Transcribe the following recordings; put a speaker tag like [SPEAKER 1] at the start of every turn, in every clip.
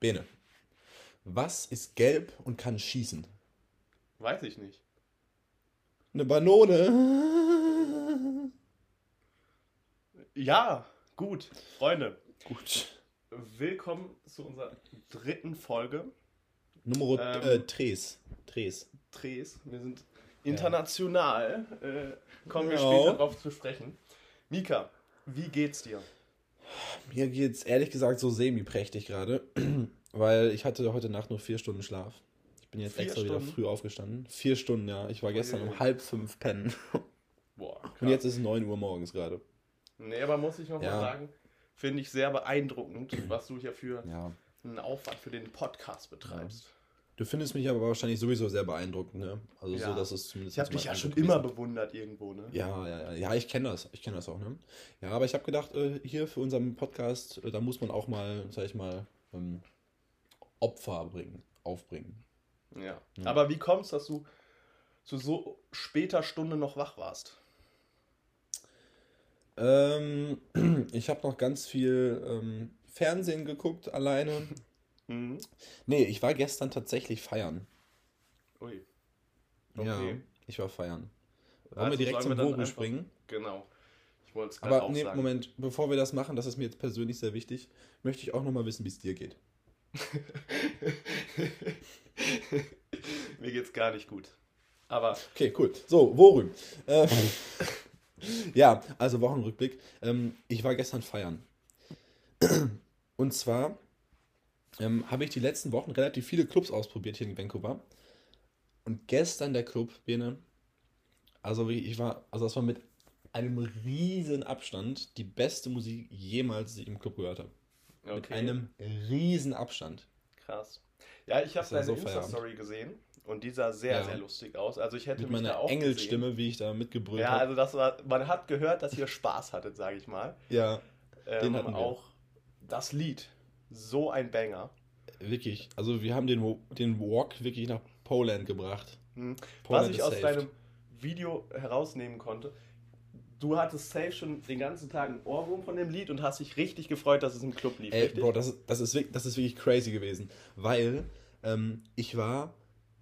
[SPEAKER 1] Bene, was ist gelb und kann schießen?
[SPEAKER 2] Weiß ich nicht.
[SPEAKER 1] Eine Banone.
[SPEAKER 2] Ja, gut, Freunde.
[SPEAKER 1] Gut.
[SPEAKER 2] Willkommen zu unserer dritten Folge.
[SPEAKER 1] Nummer
[SPEAKER 2] Ähm.
[SPEAKER 1] äh, Tres. Tres.
[SPEAKER 2] Tres. Wir sind international. Äh, kommen wir
[SPEAKER 1] Ja.
[SPEAKER 2] später darauf zu sprechen. Mika, wie geht's dir?
[SPEAKER 1] Mir geht's ehrlich gesagt so semi-prächtig gerade, weil ich hatte heute Nacht nur vier Stunden Schlaf. Ich bin jetzt
[SPEAKER 2] Vier
[SPEAKER 1] extra wieder
[SPEAKER 2] Stunden?
[SPEAKER 1] früh aufgestanden. Vier Stunden, ja. Ich war gestern
[SPEAKER 2] Uiuiui.
[SPEAKER 1] um halb fünf pennen.
[SPEAKER 2] Boah. krass.
[SPEAKER 1] Und jetzt ist es 9 Uhr morgens gerade.
[SPEAKER 2] Nee, aber muss ich noch
[SPEAKER 1] Ja.
[SPEAKER 2] mal sagen, finde ich sehr beeindruckend, was du hier für
[SPEAKER 1] Ja.
[SPEAKER 2] einen Aufwand für den Podcast betreibst.
[SPEAKER 1] Du findest mich aber wahrscheinlich sowieso sehr beeindruckend, ne? Also
[SPEAKER 2] Ja.
[SPEAKER 1] so, dass es zumindest.
[SPEAKER 2] Ich habe dich ja schon
[SPEAKER 1] Eindruck
[SPEAKER 2] immer
[SPEAKER 1] gewesen.
[SPEAKER 2] bewundert irgendwo, ne?
[SPEAKER 1] Ja, ja, ja, ja, ich kenne das. Ich kenne das auch, ne? Ja, aber ich habe gedacht, äh, hier für unseren Podcast, äh, da muss man auch mal, sag ich mal, ähm, Opfer bringen, aufbringen.
[SPEAKER 2] Ja. Aber wie kommst dass du zu so später Stunde noch wach warst?
[SPEAKER 1] Ähm, ich habe noch ganz viel ähm, Fernsehen geguckt alleine.
[SPEAKER 2] Mhm.
[SPEAKER 1] Nee, ich war gestern tatsächlich feiern.
[SPEAKER 2] Ui.
[SPEAKER 1] Ja,
[SPEAKER 2] Okay.
[SPEAKER 1] ich war feiern. Wollen
[SPEAKER 2] Also
[SPEAKER 1] wir direkt zum
[SPEAKER 2] einfach-
[SPEAKER 1] springen?
[SPEAKER 2] Genau. Ich wollte es
[SPEAKER 1] Aber
[SPEAKER 2] auch
[SPEAKER 1] nee,
[SPEAKER 2] sagen.
[SPEAKER 1] Moment, bevor wir das machen, das ist mir jetzt persönlich sehr wichtig, möchte ich auch nochmal wissen, wie es dir geht.
[SPEAKER 2] Mir geht's gar nicht gut. Aber
[SPEAKER 1] Okay, cool. So, worüber? Äh, ja, also Wochenrückblick. Ähm, ich war gestern feiern. Und zwar ähm, habe ich die letzten Wochen relativ viele Clubs ausprobiert hier in Vancouver. Und gestern der Club, Bene, also ich war, also das war mit einem riesen Abstand die beste Musik jemals, die ich im Club gehört habe. Mit
[SPEAKER 2] okay,
[SPEAKER 1] einem riesen Abstand.
[SPEAKER 2] krass. Ja, ich habe deine
[SPEAKER 1] so.
[SPEAKER 2] Insta-Story gesehen und die sah sehr,
[SPEAKER 1] Ja.
[SPEAKER 2] sehr lustig aus. Also ich hätte
[SPEAKER 1] Mit
[SPEAKER 2] mich
[SPEAKER 1] meiner
[SPEAKER 2] auch
[SPEAKER 1] Engelstimme, wie ich da mitgebrüllt
[SPEAKER 2] Gesehen. Ja,
[SPEAKER 1] habe.
[SPEAKER 2] also das war, man hat gehört, dass ihr Spaß hattet, sage ich mal.
[SPEAKER 1] Ja,
[SPEAKER 2] Ähm,
[SPEAKER 1] hatten wir.
[SPEAKER 2] auch das Lied, so ein Banger.
[SPEAKER 1] Wirklich, also wir haben den, den Walk wirklich nach Poland gebracht.
[SPEAKER 2] Hm.
[SPEAKER 1] Poland
[SPEAKER 2] Was ich aus
[SPEAKER 1] saved.
[SPEAKER 2] deinem Video herausnehmen konnte, du hattest safe schon den ganzen Tag einen Ohrwurm von dem Lied und hast dich richtig gefreut, dass es im Club lief,
[SPEAKER 1] Ey,
[SPEAKER 2] richtig?
[SPEAKER 1] Bro, das, ist- das, ist, wirklich- das ist wirklich crazy gewesen, weil ähm, ich war,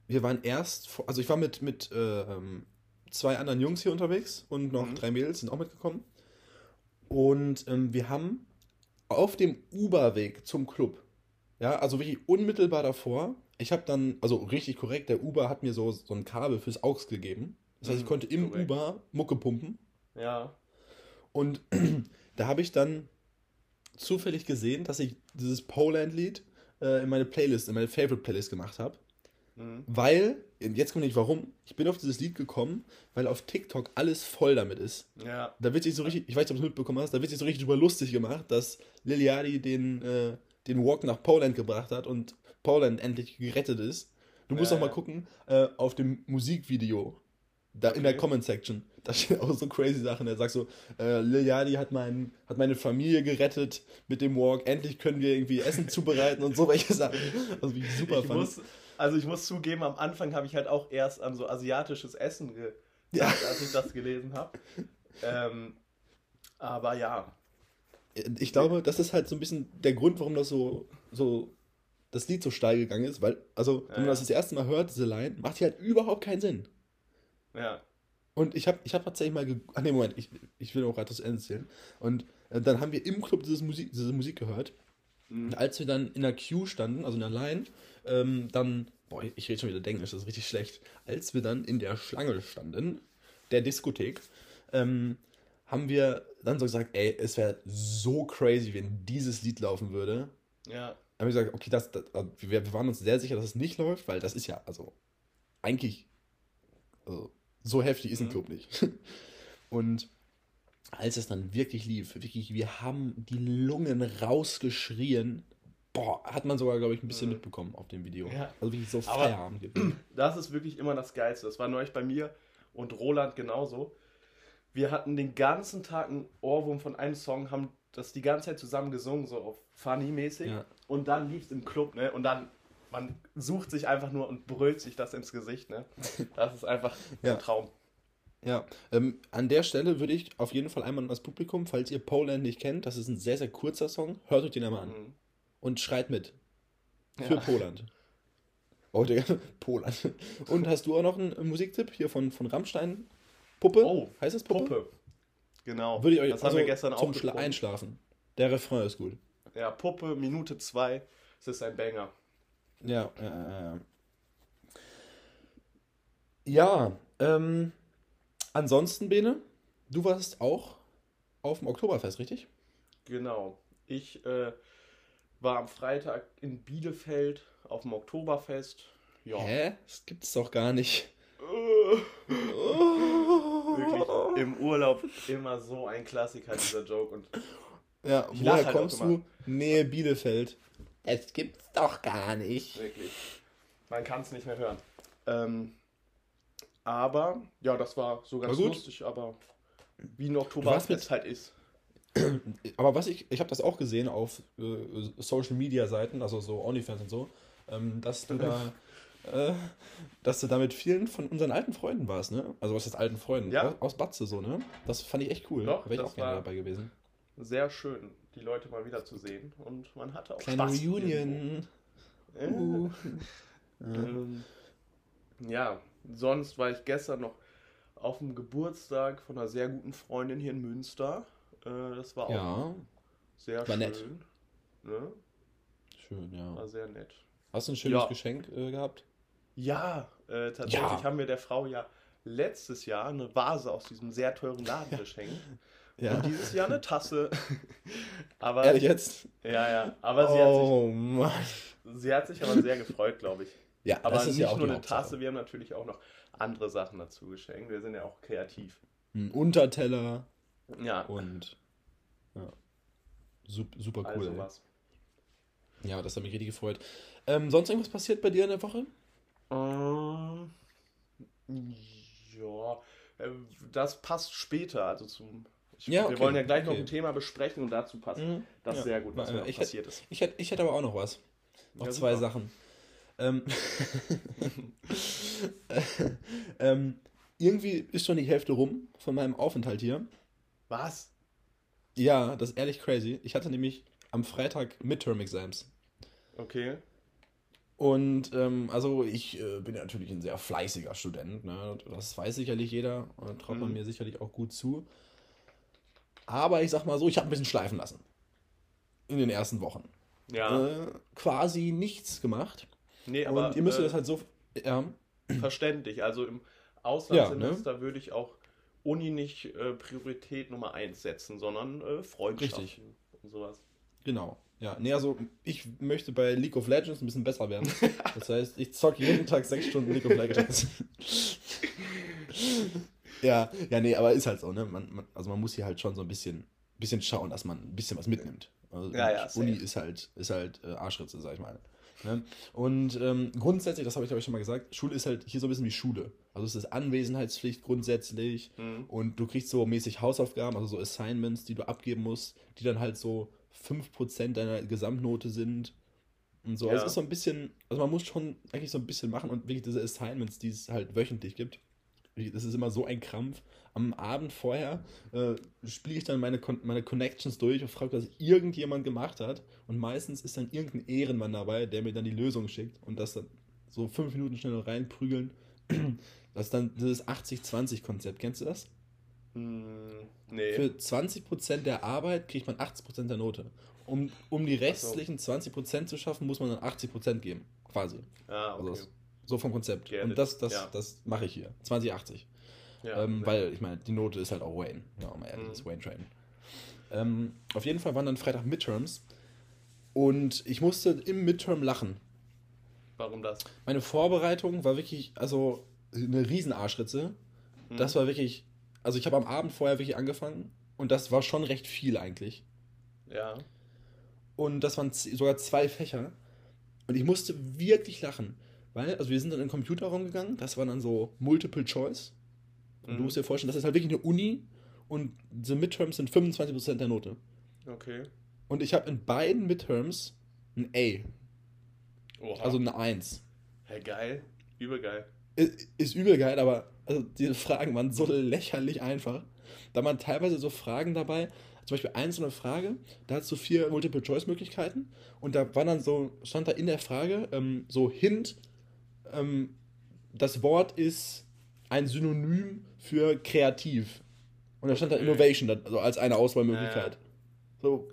[SPEAKER 1] wir waren erst, also ich war mit, mit äh, ähm, zwei anderen Jungs hier unterwegs und noch
[SPEAKER 2] Mhm.
[SPEAKER 1] drei Mädels sind auch mitgekommen. Und ähm, wir haben auf dem Uber-Weg zum Club, ja, also wirklich unmittelbar davor, ich habe dann, also richtig korrekt, der Uber hat mir so, so ein Kabel fürs AUX gegeben. Das heißt, ich
[SPEAKER 2] Mhm,
[SPEAKER 1] konnte im
[SPEAKER 2] korrekt.
[SPEAKER 1] Uber Mucke pumpen.
[SPEAKER 2] Ja.
[SPEAKER 1] Und da habe ich dann zufällig gesehen, dass ich dieses Poland-Lied äh, in meine Playlist, in meine Favorite-Playlist gemacht habe.
[SPEAKER 2] Mhm.
[SPEAKER 1] Weil, jetzt kommt nicht warum, ich bin auf dieses Lied gekommen, weil auf TikTok alles voll damit ist.
[SPEAKER 2] Ja.
[SPEAKER 1] Da wird sich so richtig, ich weiß nicht, ob du es mitbekommen hast, da wird sich so richtig drüber lustig gemacht, dass Liliadi den, äh, den Walk nach Poland gebracht hat und Poland endlich gerettet ist. Du musst
[SPEAKER 2] Ja,
[SPEAKER 1] doch mal gucken, äh, auf dem Musikvideo, da in der
[SPEAKER 2] Okay.
[SPEAKER 1] Comment-Section, da stehen auch so crazy Sachen. Er sagt so, äh, Liliadi hat, mein, hat meine Familie gerettet mit dem Walk, endlich können wir irgendwie Essen zubereiten und so welche Sachen. Also wie ich super
[SPEAKER 2] Ich
[SPEAKER 1] fand.
[SPEAKER 2] muss, also ich muss zugeben, am Anfang habe ich halt auch erst an so asiatisches Essen gedacht,
[SPEAKER 1] Ja.
[SPEAKER 2] als ich das gelesen habe. Ähm, aber ja,
[SPEAKER 1] Ich glaube, das ist halt so ein bisschen der Grund, warum das so, so das Lied so steil gegangen ist, weil, also, wenn
[SPEAKER 2] Ja,
[SPEAKER 1] man das das erste Mal hört, diese Line, macht hier halt überhaupt keinen Sinn.
[SPEAKER 2] ja.
[SPEAKER 1] Und ich habe ich hab tatsächlich mal, ge ach nee, Moment, ich, ich will auch gerade das Ende erzählen. Und äh, dann haben wir im Club dieses Musik, diese Musik gehört.
[SPEAKER 2] Mhm.
[SPEAKER 1] Als wir dann in der Queue standen, also in der Line, ähm, dann, boah, ich rede schon wieder Englisch, das ist richtig schlecht. Als wir dann in der Schlange standen, der Diskothek, ähm, haben wir dann so gesagt, ey, es wäre so crazy, wenn dieses Lied laufen würde.
[SPEAKER 2] Ja,
[SPEAKER 1] Dann haben wir gesagt, okay, das, das, also wir, wir waren uns sehr sicher, dass es nicht läuft, weil das ist ja, also, eigentlich, also, so heftig ist ein
[SPEAKER 2] Mhm.
[SPEAKER 1] Club nicht. Und als es dann wirklich lief, wirklich, wir haben die Lungen rausgeschrien. Boah, hat man sogar, glaube ich, ein bisschen mitbekommen auf dem Video.
[SPEAKER 2] Ja.
[SPEAKER 1] Also wirklich so
[SPEAKER 2] Aber-
[SPEAKER 1] Feierabend gewesen.
[SPEAKER 2] das ist wirklich immer das Geilste. Das war neulich bei mir und Roland genauso. Wir hatten den ganzen Tag einen Ohrwurm von einem Song, haben das die ganze Zeit zusammen gesungen, so auf funny-mäßig.
[SPEAKER 1] Ja.
[SPEAKER 2] Und dann lief es im Club, ne? Und dann, man sucht sich einfach nur und brüllt sich das ins Gesicht, ne? Das ist einfach
[SPEAKER 1] Ja.
[SPEAKER 2] ein Traum.
[SPEAKER 1] Ja, ähm, an der Stelle würde ich auf jeden Fall einmal an das Publikum, falls ihr Poland nicht kennt, das ist ein sehr, sehr kurzer Song, hört euch den einmal an
[SPEAKER 2] Mhm.
[SPEAKER 1] und schreit mit. für
[SPEAKER 2] Ja.
[SPEAKER 1] Poland. Oh, Digga, Poland. Und hast du auch noch einen Musiktipp hier von, von Rammstein? Puppe?
[SPEAKER 2] Oh,
[SPEAKER 1] heißt das Puppe?
[SPEAKER 2] Puppe. Genau.
[SPEAKER 1] Würde ich euch
[SPEAKER 2] das
[SPEAKER 1] also
[SPEAKER 2] haben wir gestern
[SPEAKER 1] zum
[SPEAKER 2] auch
[SPEAKER 1] Schla. Einschlafen. Der Refrain ist gut.
[SPEAKER 2] Ja, Puppe, Minute zwei. Es ist ein Banger.
[SPEAKER 1] Ja, ja, ja, ja. Ja, ähm, ansonsten, Bene, du warst auch auf dem Oktoberfest, richtig?
[SPEAKER 2] Genau. Ich äh, war am Freitag in Bielefeld auf dem Oktoberfest. Ja.
[SPEAKER 1] Hä? Das gibt's doch gar nicht.
[SPEAKER 2] Wirklich im Urlaub immer so ein Klassiker, dieser Joke. Und
[SPEAKER 1] Ja,
[SPEAKER 2] Ich
[SPEAKER 1] woher
[SPEAKER 2] halt
[SPEAKER 1] kommst du? Nähe Bielefeld. Es gibt's doch gar nicht.
[SPEAKER 2] wirklich. Man kann es nicht mehr hören. Ähm, aber, ja, das war so ganz lustig, aber wie ein Oktoberfest
[SPEAKER 1] mit-
[SPEAKER 2] halt ist.
[SPEAKER 1] Aber was ich, ich habe das auch gesehen auf äh, Social Media Seiten, also so OnlyFans und so, ähm, dass du da, äh, dass du da mit vielen von unseren alten Freunden warst, ne? Also was ist alten Freunden?
[SPEAKER 2] Ja.
[SPEAKER 1] Aus, Batze so, ne? Das fand ich echt cool.
[SPEAKER 2] Doch,
[SPEAKER 1] Wäre ich auch gerne dabei gewesen.
[SPEAKER 2] Sehr schön, die Leute mal wieder zu sehen. Und man hatte auch
[SPEAKER 1] Kleine
[SPEAKER 2] Spaß.
[SPEAKER 1] Reunion. Uh.
[SPEAKER 2] Ähm, ja, sonst war ich gestern noch auf dem Geburtstag von einer sehr guten Freundin hier in Münster. Äh, das war auch
[SPEAKER 1] Ja,
[SPEAKER 2] sehr
[SPEAKER 1] war
[SPEAKER 2] schön.
[SPEAKER 1] nett.
[SPEAKER 2] Ne?
[SPEAKER 1] schön, ja.
[SPEAKER 2] War sehr nett.
[SPEAKER 1] Hast du ein schönes
[SPEAKER 2] Ja.
[SPEAKER 1] Geschenk äh, gehabt?
[SPEAKER 2] Ja, äh, tatsächlich
[SPEAKER 1] Ja.
[SPEAKER 2] haben wir der Frau ja letztes Jahr eine Vase aus diesem sehr teuren Laden geschenkt.
[SPEAKER 1] Ja.
[SPEAKER 2] Und dieses Jahr eine Tasse. aber
[SPEAKER 1] Ehrlich jetzt?
[SPEAKER 2] ja, ja. Aber sie,
[SPEAKER 1] oh Mann.
[SPEAKER 2] hat sich, sie hat sich aber sehr gefreut, glaube ich.
[SPEAKER 1] Ja,
[SPEAKER 2] Aber
[SPEAKER 1] das ist
[SPEAKER 2] nicht
[SPEAKER 1] ja auch
[SPEAKER 2] nur eine
[SPEAKER 1] Hauptsache.
[SPEAKER 2] Tasse, wir haben natürlich auch noch andere Sachen dazu geschenkt. Wir sind ja auch kreativ.
[SPEAKER 1] Ein Unterteller
[SPEAKER 2] Ja,
[SPEAKER 1] und ja. Sup, super cool.
[SPEAKER 2] also was.
[SPEAKER 1] Ja, das hat mich richtig gefreut. Ähm, sonst irgendwas passiert bei dir in der Woche?
[SPEAKER 2] Ähm, ja, äh, das passt später. Also zum. Ich,
[SPEAKER 1] Ja,
[SPEAKER 2] Wir
[SPEAKER 1] okay,
[SPEAKER 2] wollen ja gleich noch
[SPEAKER 1] okay.
[SPEAKER 2] ein Thema besprechen und dazu passt das
[SPEAKER 1] Ja.
[SPEAKER 2] sehr gut, was
[SPEAKER 1] Äh,
[SPEAKER 2] mir noch passiert ist.
[SPEAKER 1] Ich hätte ich hätte aber auch noch was. Noch
[SPEAKER 2] Ja,
[SPEAKER 1] zwei
[SPEAKER 2] super.
[SPEAKER 1] Sachen. Ähm, ähm, irgendwie ist schon die Hälfte rum von meinem Aufenthalt hier.
[SPEAKER 2] Was?
[SPEAKER 1] Ja, das ist ehrlich crazy. Ich hatte nämlich am Freitag Midterm-Exams.
[SPEAKER 2] Okay.
[SPEAKER 1] Und ähm, also ich äh, bin ja natürlich ein sehr fleißiger Student, ne? das weiß sicherlich jeder und traut man
[SPEAKER 2] Mhm.
[SPEAKER 1] mir sicherlich auch gut zu. Aber ich sag mal so, ich habe ein bisschen schleifen lassen. In den ersten Wochen.
[SPEAKER 2] Ja.
[SPEAKER 1] Äh, quasi nichts gemacht.
[SPEAKER 2] Nee, aber
[SPEAKER 1] und ihr müsst
[SPEAKER 2] äh,
[SPEAKER 1] das halt so. Ja,
[SPEAKER 2] verständlich. Also im Auslandssemester
[SPEAKER 1] ne?
[SPEAKER 2] würde ich auch Uni nicht äh, Priorität Nummer 1 setzen, sondern äh, Freundschaften
[SPEAKER 1] Richtig.
[SPEAKER 2] und sowas.
[SPEAKER 1] genau. Ja, nee, also ich möchte bei League of Legends ein bisschen besser werden. Das heißt, ich zocke jeden Tag sechs Stunden League of Legends. ja, ja, nee, aber ist halt so, ne? Man, man, also man muss hier halt schon so ein bisschen, bisschen schauen, dass man ein bisschen was mitnimmt. Also
[SPEAKER 2] Ja, ja,
[SPEAKER 1] Uni
[SPEAKER 2] safe.
[SPEAKER 1] ist halt, ist halt äh, Arschritze, sag ich mal. Ne? Und ähm, grundsätzlich, das habe ich glaube ich schon mal gesagt, Schule ist halt hier so ein bisschen wie Schule. Also es ist Anwesenheitspflicht grundsätzlich
[SPEAKER 2] Mhm.
[SPEAKER 1] und du kriegst so mäßig Hausaufgaben, also so Assignments, die du abgeben musst, die dann halt so 5% deiner Gesamtnote sind. Und so. Also
[SPEAKER 2] Ja.
[SPEAKER 1] es ist so ein bisschen, also man muss schon eigentlich so ein bisschen machen und wirklich diese Assignments, die es halt wöchentlich gibt. Das ist immer so ein Krampf. Am Abend vorher äh, spiele ich dann meine, Con meine Connections durch und frage, was irgendjemand gemacht hat. Und meistens ist dann irgendein Ehrenmann dabei, der mir dann die Lösung schickt und das dann so fünf Minuten schnell reinprügeln. Das ist dann dieses 80-20-Konzept. Kennst du das?
[SPEAKER 2] Hm, nee.
[SPEAKER 1] Für 20% der Arbeit kriegt man 80% der Note. Um, um die restlichen 20% zu schaffen, muss man dann 80% geben. Quasi.
[SPEAKER 2] ah, okay.
[SPEAKER 1] Also das, so vom Konzept.
[SPEAKER 2] Get
[SPEAKER 1] Und das, das,
[SPEAKER 2] Ja.
[SPEAKER 1] das mache ich hier. 2080.
[SPEAKER 2] ja,
[SPEAKER 1] ähm,
[SPEAKER 2] sehr
[SPEAKER 1] weil, ich meine, die Note ist halt auch Wayne. Ja, mal ehrlich,
[SPEAKER 2] Mhm.
[SPEAKER 1] das ist Wayne Train. Ähm, auf jeden Fall waren dann Freitag Midterms. Und ich musste im Midterm lachen.
[SPEAKER 2] Warum das?
[SPEAKER 1] Meine Vorbereitung war wirklich, also eine Riesenarschritze.
[SPEAKER 2] Hm.
[SPEAKER 1] Das war wirklich, also ich habe am Abend vorher wirklich angefangen und das war schon recht viel eigentlich.
[SPEAKER 2] Ja.
[SPEAKER 1] Und das waren sogar zwei Fächer. Und ich musste wirklich lachen. Weil, also wir sind dann in den Computerraum gegangen, das war dann so Multiple Choice. Und
[SPEAKER 2] Mhm.
[SPEAKER 1] du musst dir vorstellen, das ist halt wirklich eine Uni und diese Midterms sind 25% der Note.
[SPEAKER 2] Okay.
[SPEAKER 1] Und ich habe in beiden Midterms ein A,
[SPEAKER 2] Oha.
[SPEAKER 1] also eine 1.
[SPEAKER 2] hey, geil. Übergeil.
[SPEAKER 1] Ist, ist übel geil, aber also diese Fragen waren so lächerlich einfach. Da waren teilweise so Fragen dabei, zum Beispiel eine Frage, da hast du vier Multiple-Choice-Möglichkeiten und da war dann so, stand da in der Frage, ähm, so Hint, ähm, das Wort ist ein Synonym für kreativ. Und da stand da Innovation, also als eine Auswahlmöglichkeit. Ja, ja. So,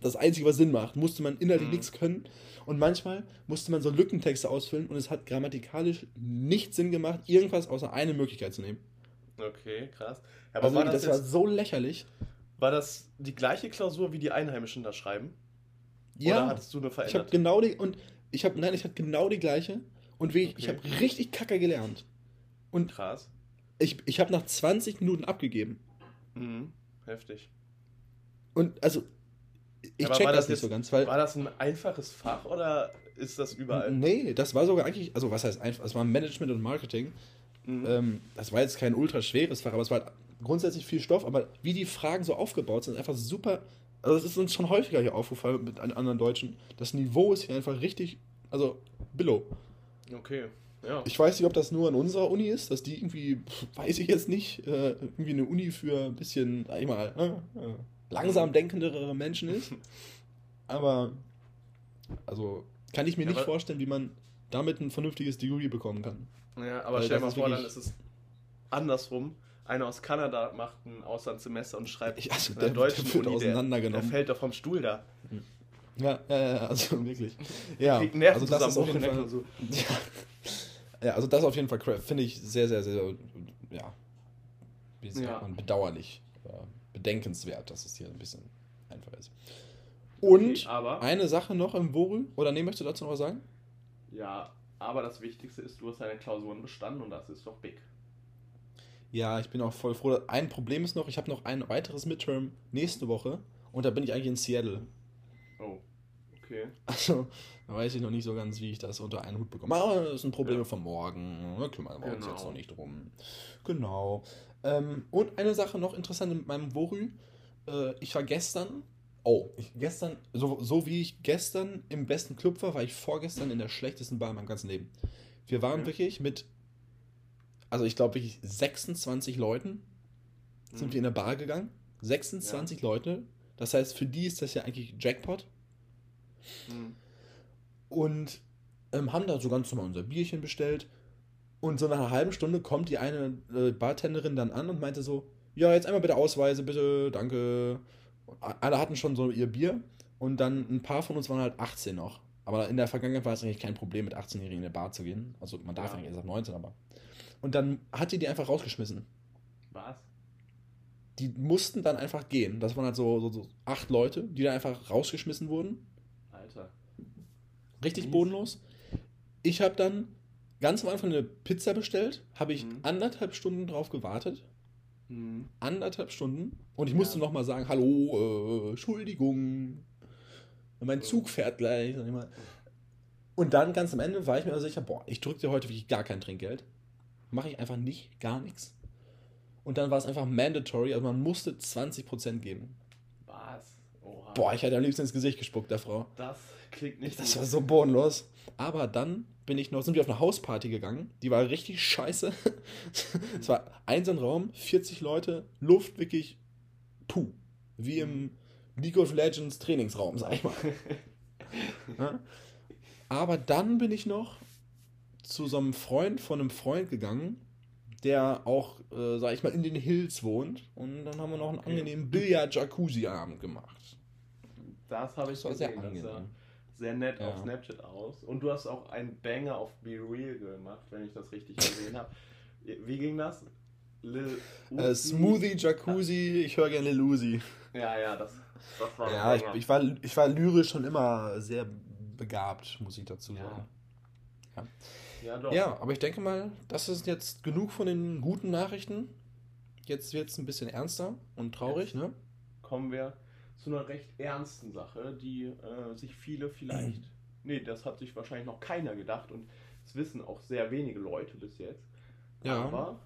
[SPEAKER 1] das Einzige, was Sinn macht, musste man inhaltlich mhm. nichts können. Und manchmal musste man so Lückentexte ausfüllen und es hat grammatikalisch nicht Sinn gemacht, irgendwas außer eine Möglichkeit zu nehmen.
[SPEAKER 2] Okay, krass.
[SPEAKER 1] Aber also war das, das war so lächerlich.
[SPEAKER 2] War das die gleiche Klausur, wie die Einheimischen da schreiben? Ja. Oder hattest du eine
[SPEAKER 1] verändert? Ich habe genau die und ich habe nein, ich hatte genau die gleiche und wie, okay. ich habe richtig kacke gelernt. Und krass. Ich, ich habe nach 20 Minuten abgegeben.
[SPEAKER 2] Mhm. Heftig.
[SPEAKER 1] Und also ich
[SPEAKER 2] Aber check das, das nicht jetzt, so ganz, weil. War das ein einfaches Fach oder ist das überall?
[SPEAKER 1] Nee, das war sogar eigentlich, also was heißt einfach, es war Management und Marketing. Mhm. Ähm, das war jetzt kein ultra schweres Fach, aber es war halt grundsätzlich viel Stoff, aber wie die Fragen so aufgebaut sind, einfach super. Also es ist uns schon häufiger hier aufgefallen mit anderen Deutschen. Das Niveau ist hier einfach richtig, also Billo.
[SPEAKER 2] Okay. Ja.
[SPEAKER 1] Ich weiß nicht, ob das nur an unserer Uni ist, dass die irgendwie, weiß ich jetzt nicht, äh, irgendwie eine Uni für ein bisschen, sag ich mal, äh, äh langsam denkendere Menschen ist. Aber, also, kann ich mir ja, nicht vorstellen, wie man damit ein vernünftiges Degree bekommen kann.
[SPEAKER 2] Ja, aber Weil stell dir mal vor, dann ist es andersrum. Einer aus Kanada macht ein Auslandssemester und schreibt ich, also der, deutschen der, Uni, der, der fällt doch vom Stuhl da.
[SPEAKER 1] Ja, ja, ja, also wirklich. Ja, also das ist auf jeden Fall, so. ja, ja, also das auf jeden Fall finde ich sehr, sehr, sehr, ja, wie sagt ja. man, bedauerlich bedenkenswert, dass es hier ein bisschen einfach ist. Und okay, eine Sache noch im Worü, oder nee, möchtest du dazu noch was sagen?
[SPEAKER 2] Ja, aber das Wichtigste ist, du hast deine Klausuren bestanden und das ist doch big.
[SPEAKER 1] Ja, ich bin auch voll froh. Ein Problem ist noch, ich habe noch ein weiteres Midterm nächste Woche und da bin ich eigentlich in Seattle.
[SPEAKER 2] Oh, okay.
[SPEAKER 1] Also, da weiß ich noch nicht so ganz, wie ich das unter einen Hut bekomme. Aber das sind Probleme ja. von morgen. Da kümmern wir genau. uns jetzt noch nicht drum. Genau. Ähm, und eine Sache noch interessant mit meinem Worü. Äh, ich war gestern, oh, ich, gestern, so, so wie ich gestern im besten Club war, war ich vorgestern in der schlechtesten Bar in meinem ganzen Leben. Wir waren mhm. wirklich mit, also ich glaube wirklich 26 Leuten sind mhm. wir in der Bar gegangen. 26 ja. Leute. Das heißt, für die ist das ja eigentlich Jackpot. Mhm. Und ähm, haben da so ganz normal unser Bierchen bestellt. Und so nach einer halben Stunde kommt die eine äh, Bartenderin dann an und meinte so, ja, jetzt einmal bitte Ausweise, bitte, danke. Alle hatten schon so ihr Bier und dann ein paar von uns waren halt 18 noch. Aber in der Vergangenheit war es eigentlich kein Problem, mit 18-Jährigen in eine Bar zu gehen. Also man darf ja. eigentlich erst ab 19, aber. Und dann hat die die einfach rausgeschmissen.
[SPEAKER 2] Was?
[SPEAKER 1] Die mussten dann einfach gehen. Das waren halt so, so, so acht Leute, die da einfach rausgeschmissen wurden. Richtig bodenlos. Ich habe dann ganz am Anfang eine Pizza bestellt, habe ich mhm. anderthalb Stunden drauf gewartet. Mhm. Anderthalb Stunden. Und ich musste ja. nochmal sagen, hallo, äh, Entschuldigung. Mein Zug fährt gleich. Und dann ganz am Ende war ich mir also sicher, boah, ich drücke dir heute wirklich gar kein Trinkgeld. Mache ich einfach nicht, gar nichts. Und dann war es einfach mandatory, also man musste 20% geben. Boah, ich hätte am liebsten ins Gesicht gespuckt, der Frau.
[SPEAKER 2] Das klingt nicht
[SPEAKER 1] Das war so bodenlos. Aber dann bin ich noch, sind wir auf eine Hausparty gegangen. Die war richtig scheiße. es war einsam Raum, 40 Leute, Luft wirklich puh. Wie im League of Legends Trainingsraum, sag ich mal. ja? Aber dann bin ich noch zu so einem Freund von einem Freund gegangen, der auch, äh, sag ich mal, in den Hills wohnt. Und dann haben wir noch einen angenehmen Billard-Jacuzzi-Abend gemacht.
[SPEAKER 2] Das habe ich das gesehen. Sehr angenehm sehr nett ja. auf Snapchat aus. Und du hast auch einen Banger auf Be Real gemacht, wenn ich das richtig gesehen habe. Wie ging das?
[SPEAKER 1] Lil äh, Smoothie, Jacuzzi, ich höre gerne Lil Uzi.
[SPEAKER 2] Ja, ja, das, das war
[SPEAKER 1] Ja, ich, ich, war, ich war lyrisch schon immer sehr begabt, muss ich dazu sagen. Ja. Ja. Ja, ja, aber ich denke mal, das ist jetzt genug von den guten Nachrichten. Jetzt wird es ein bisschen ernster und traurig, jetzt ne?
[SPEAKER 2] Kommen wir zu einer recht ernsten Sache, die äh, sich viele vielleicht. nee, das hat sich wahrscheinlich noch keiner gedacht und es wissen auch sehr wenige Leute bis jetzt. Ja. Aber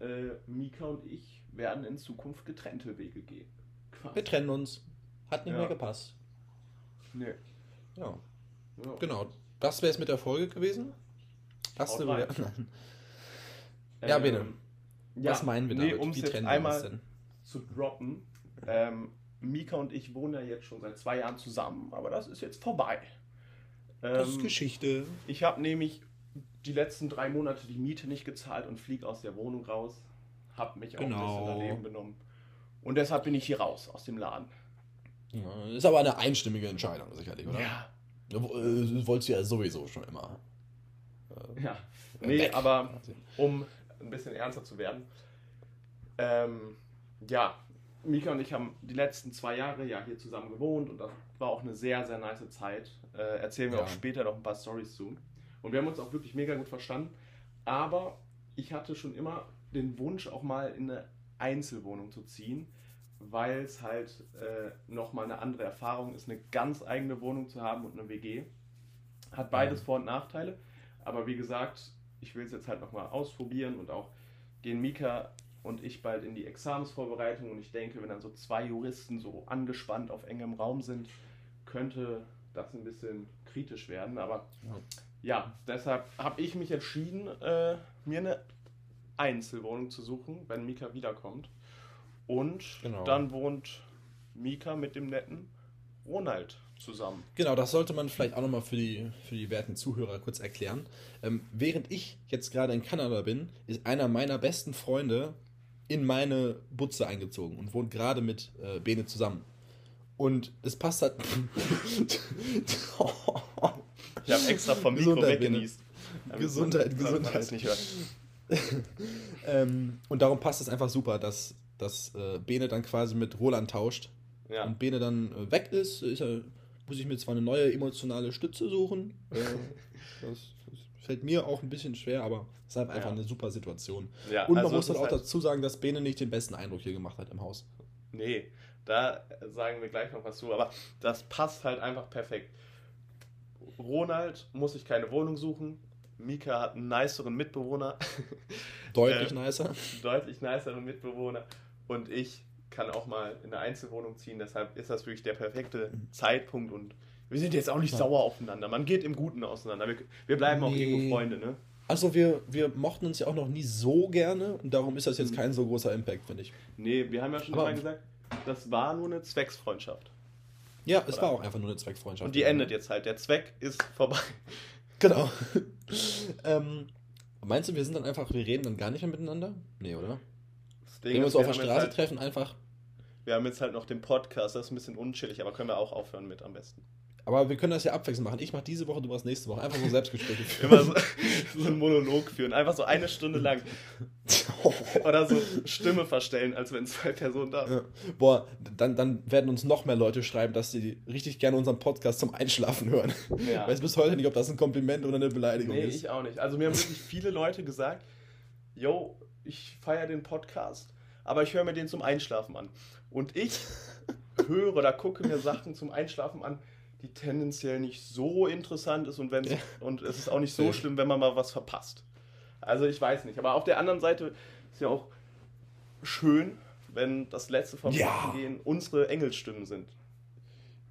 [SPEAKER 2] äh, Mika und ich werden in Zukunft getrennte Wege gehen.
[SPEAKER 1] Quasi. Wir trennen uns. Hat nicht ja. mehr gepasst.
[SPEAKER 2] Nee.
[SPEAKER 1] Ja. ja. Genau. Das wäre es mit der Folge gewesen. Hast du wieder. ja, ähm, bitte. Was meinen wir damit?
[SPEAKER 2] Nee, um es jetzt einmal zu droppen. Ähm, Mika und ich wohnen ja jetzt schon seit zwei Jahren zusammen, aber das ist jetzt vorbei.
[SPEAKER 1] Das ist ähm, Geschichte.
[SPEAKER 2] Ich habe nämlich die letzten drei Monate die Miete nicht gezahlt und fliege aus der Wohnung raus. Habe mich auch genau. ein bisschen daneben benommen. Und deshalb bin ich hier raus aus dem Laden.
[SPEAKER 1] Ja, ist aber eine einstimmige Entscheidung, sicherlich, oder? Ja. Das äh, wolltest du ja sowieso schon immer.
[SPEAKER 2] Äh, ja. Nee, weg. aber um ein bisschen ernster zu werden. Ähm, ja, Mika und ich haben die letzten zwei Jahre ja hier zusammen gewohnt und das war auch eine sehr, sehr nice Zeit. Äh, erzählen wir ja. auch später noch ein paar Stories zu. Und wir haben uns auch wirklich mega gut verstanden. Aber ich hatte schon immer den Wunsch, auch mal in eine Einzelwohnung zu ziehen, weil es halt äh, nochmal eine andere Erfahrung ist, eine ganz eigene Wohnung zu haben und eine WG. Hat beides Vor- und Nachteile. Aber wie gesagt, ich will es jetzt halt nochmal ausprobieren und auch gehen Mika und ich bald in die Examensvorbereitung und ich denke, wenn dann so zwei Juristen so angespannt auf engem Raum sind, könnte das ein bisschen kritisch werden. Aber ja, ja deshalb habe ich mich entschieden, äh, mir eine Einzelwohnung zu suchen, wenn Mika wiederkommt. Und genau. dann wohnt Mika mit dem netten Ronald zusammen.
[SPEAKER 1] Genau, das sollte man vielleicht auch nochmal für die, für die werten Zuhörer kurz erklären. Ähm, während ich jetzt gerade in Kanada bin, ist einer meiner besten Freunde in meine Butze eingezogen und wohnt gerade mit äh, Bene zusammen. Und es passt halt.
[SPEAKER 2] ich habe extra vom Mikro Gesundheit, weggenießt.
[SPEAKER 1] Gesundheit, Gesundheit. Nicht ähm, und darum passt es einfach super, dass, dass äh, Bene dann quasi mit Roland tauscht. Ja. Und Bene dann äh, weg ist, ist muss ich mir zwar eine neue emotionale Stütze suchen. Äh, das, das, fällt mir auch ein bisschen schwer, aber es ist halt einfach ja. eine super Situation. Ja, und man also muss halt auch halt dazu sagen, dass Bene nicht den besten Eindruck hier gemacht hat im Haus.
[SPEAKER 2] Nee, da sagen wir gleich noch was zu, aber das passt halt einfach perfekt. Ronald muss sich keine Wohnung suchen, Mika hat einen niceren Mitbewohner.
[SPEAKER 1] Deutlich äh, nicer.
[SPEAKER 2] Deutlich niceren Mitbewohner. Und ich kann auch mal in eine Einzelwohnung ziehen. Deshalb ist das wirklich der perfekte Zeitpunkt. Und wir sind jetzt auch nicht ja. sauer aufeinander. Man geht im Guten auseinander. Wir, wir bleiben nee. auch irgendwo Freunde, ne?
[SPEAKER 1] Also wir, wir mochten uns ja auch noch nie so gerne und darum ist das jetzt mhm. kein so großer Impact, finde ich.
[SPEAKER 2] Nee, wir haben ja schon Aber immer gesagt, das war nur eine Zwecksfreundschaft.
[SPEAKER 1] Ja, es Oder? war auch einfach nur eine Zweckfreundschaft.
[SPEAKER 2] Und die endet jetzt halt. Der Zweck ist vorbei.
[SPEAKER 1] Genau. ähm, meinst du, wir sind dann einfach, wir reden dann gar nicht mehr miteinander? Nee, oder? Wenn wir uns auf der Straße halt, treffen, einfach.
[SPEAKER 2] Wir haben jetzt halt noch den Podcast, das ist ein bisschen unchillig, aber können wir auch aufhören mit am besten.
[SPEAKER 1] Aber wir können das ja abwechselnd machen. Ich mache diese Woche, du machst nächste Woche. Einfach so Selbstgespräche
[SPEAKER 2] führen. Immer so, so einen Monolog führen. Einfach so eine Stunde lang. Oder so Stimme verstellen, als wenn zwei Personen da sind. Ja.
[SPEAKER 1] Boah, dann, dann werden uns noch mehr Leute schreiben, dass sie richtig gerne unseren Podcast zum Einschlafen hören. Ja. Ich weiß bis heute nicht, ob das ein Kompliment oder eine Beleidigung nee, ist.
[SPEAKER 2] Nee, ich auch nicht. Also mir haben wirklich viele Leute gesagt, yo, ich feiere den Podcast, aber ich höre mir den zum Einschlafen an. Und ich höre oder gucke mir Sachen zum Einschlafen an, die tendenziell nicht so interessant ist und, wenn ja. und es ist auch nicht so schlimm, wenn man mal was verpasst. Also ich weiß nicht. Aber auf der anderen Seite ist ja auch schön, wenn das letzte vom ja. gehen unsere Engelsstimmen sind.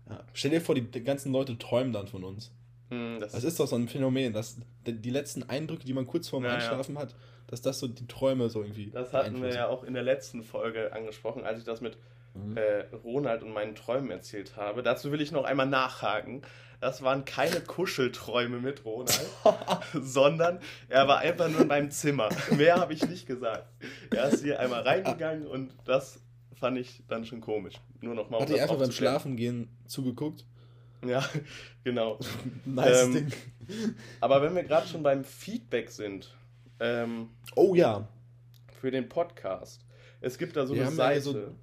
[SPEAKER 1] Ja. Stell dir vor, die, die, ganzen Leute träumen dann von uns. Hm, das, das, ist doch so ein Phänomen, dass die letzten Eindrücke, die man kurz vorm Einschlafen hat, dass das so die Träume so irgendwie.
[SPEAKER 2] Das hatten wir ja auch in der letzten Folge angesprochen, als ich das mit mhm. äh, Ronald und meinen Träumen erzählt habe. Dazu will ich noch einmal nachhaken. Das waren keine Kuschelträume mit Ronald, sondern er war einfach nur in meinem Zimmer. Mehr habe ich nicht gesagt. Er ist hier einmal reingegangen und das fand ich dann schon komisch. Nur noch mal.
[SPEAKER 1] Hat um er einfach beim Schlafengehen zugeguckt?
[SPEAKER 2] Ja, genau. nice ähm, Ding. Aber wenn wir gerade schon beim Feedback sind. Ähm,
[SPEAKER 1] oh ja.
[SPEAKER 2] Für den Podcast. Es gibt da so wir eine Seite. So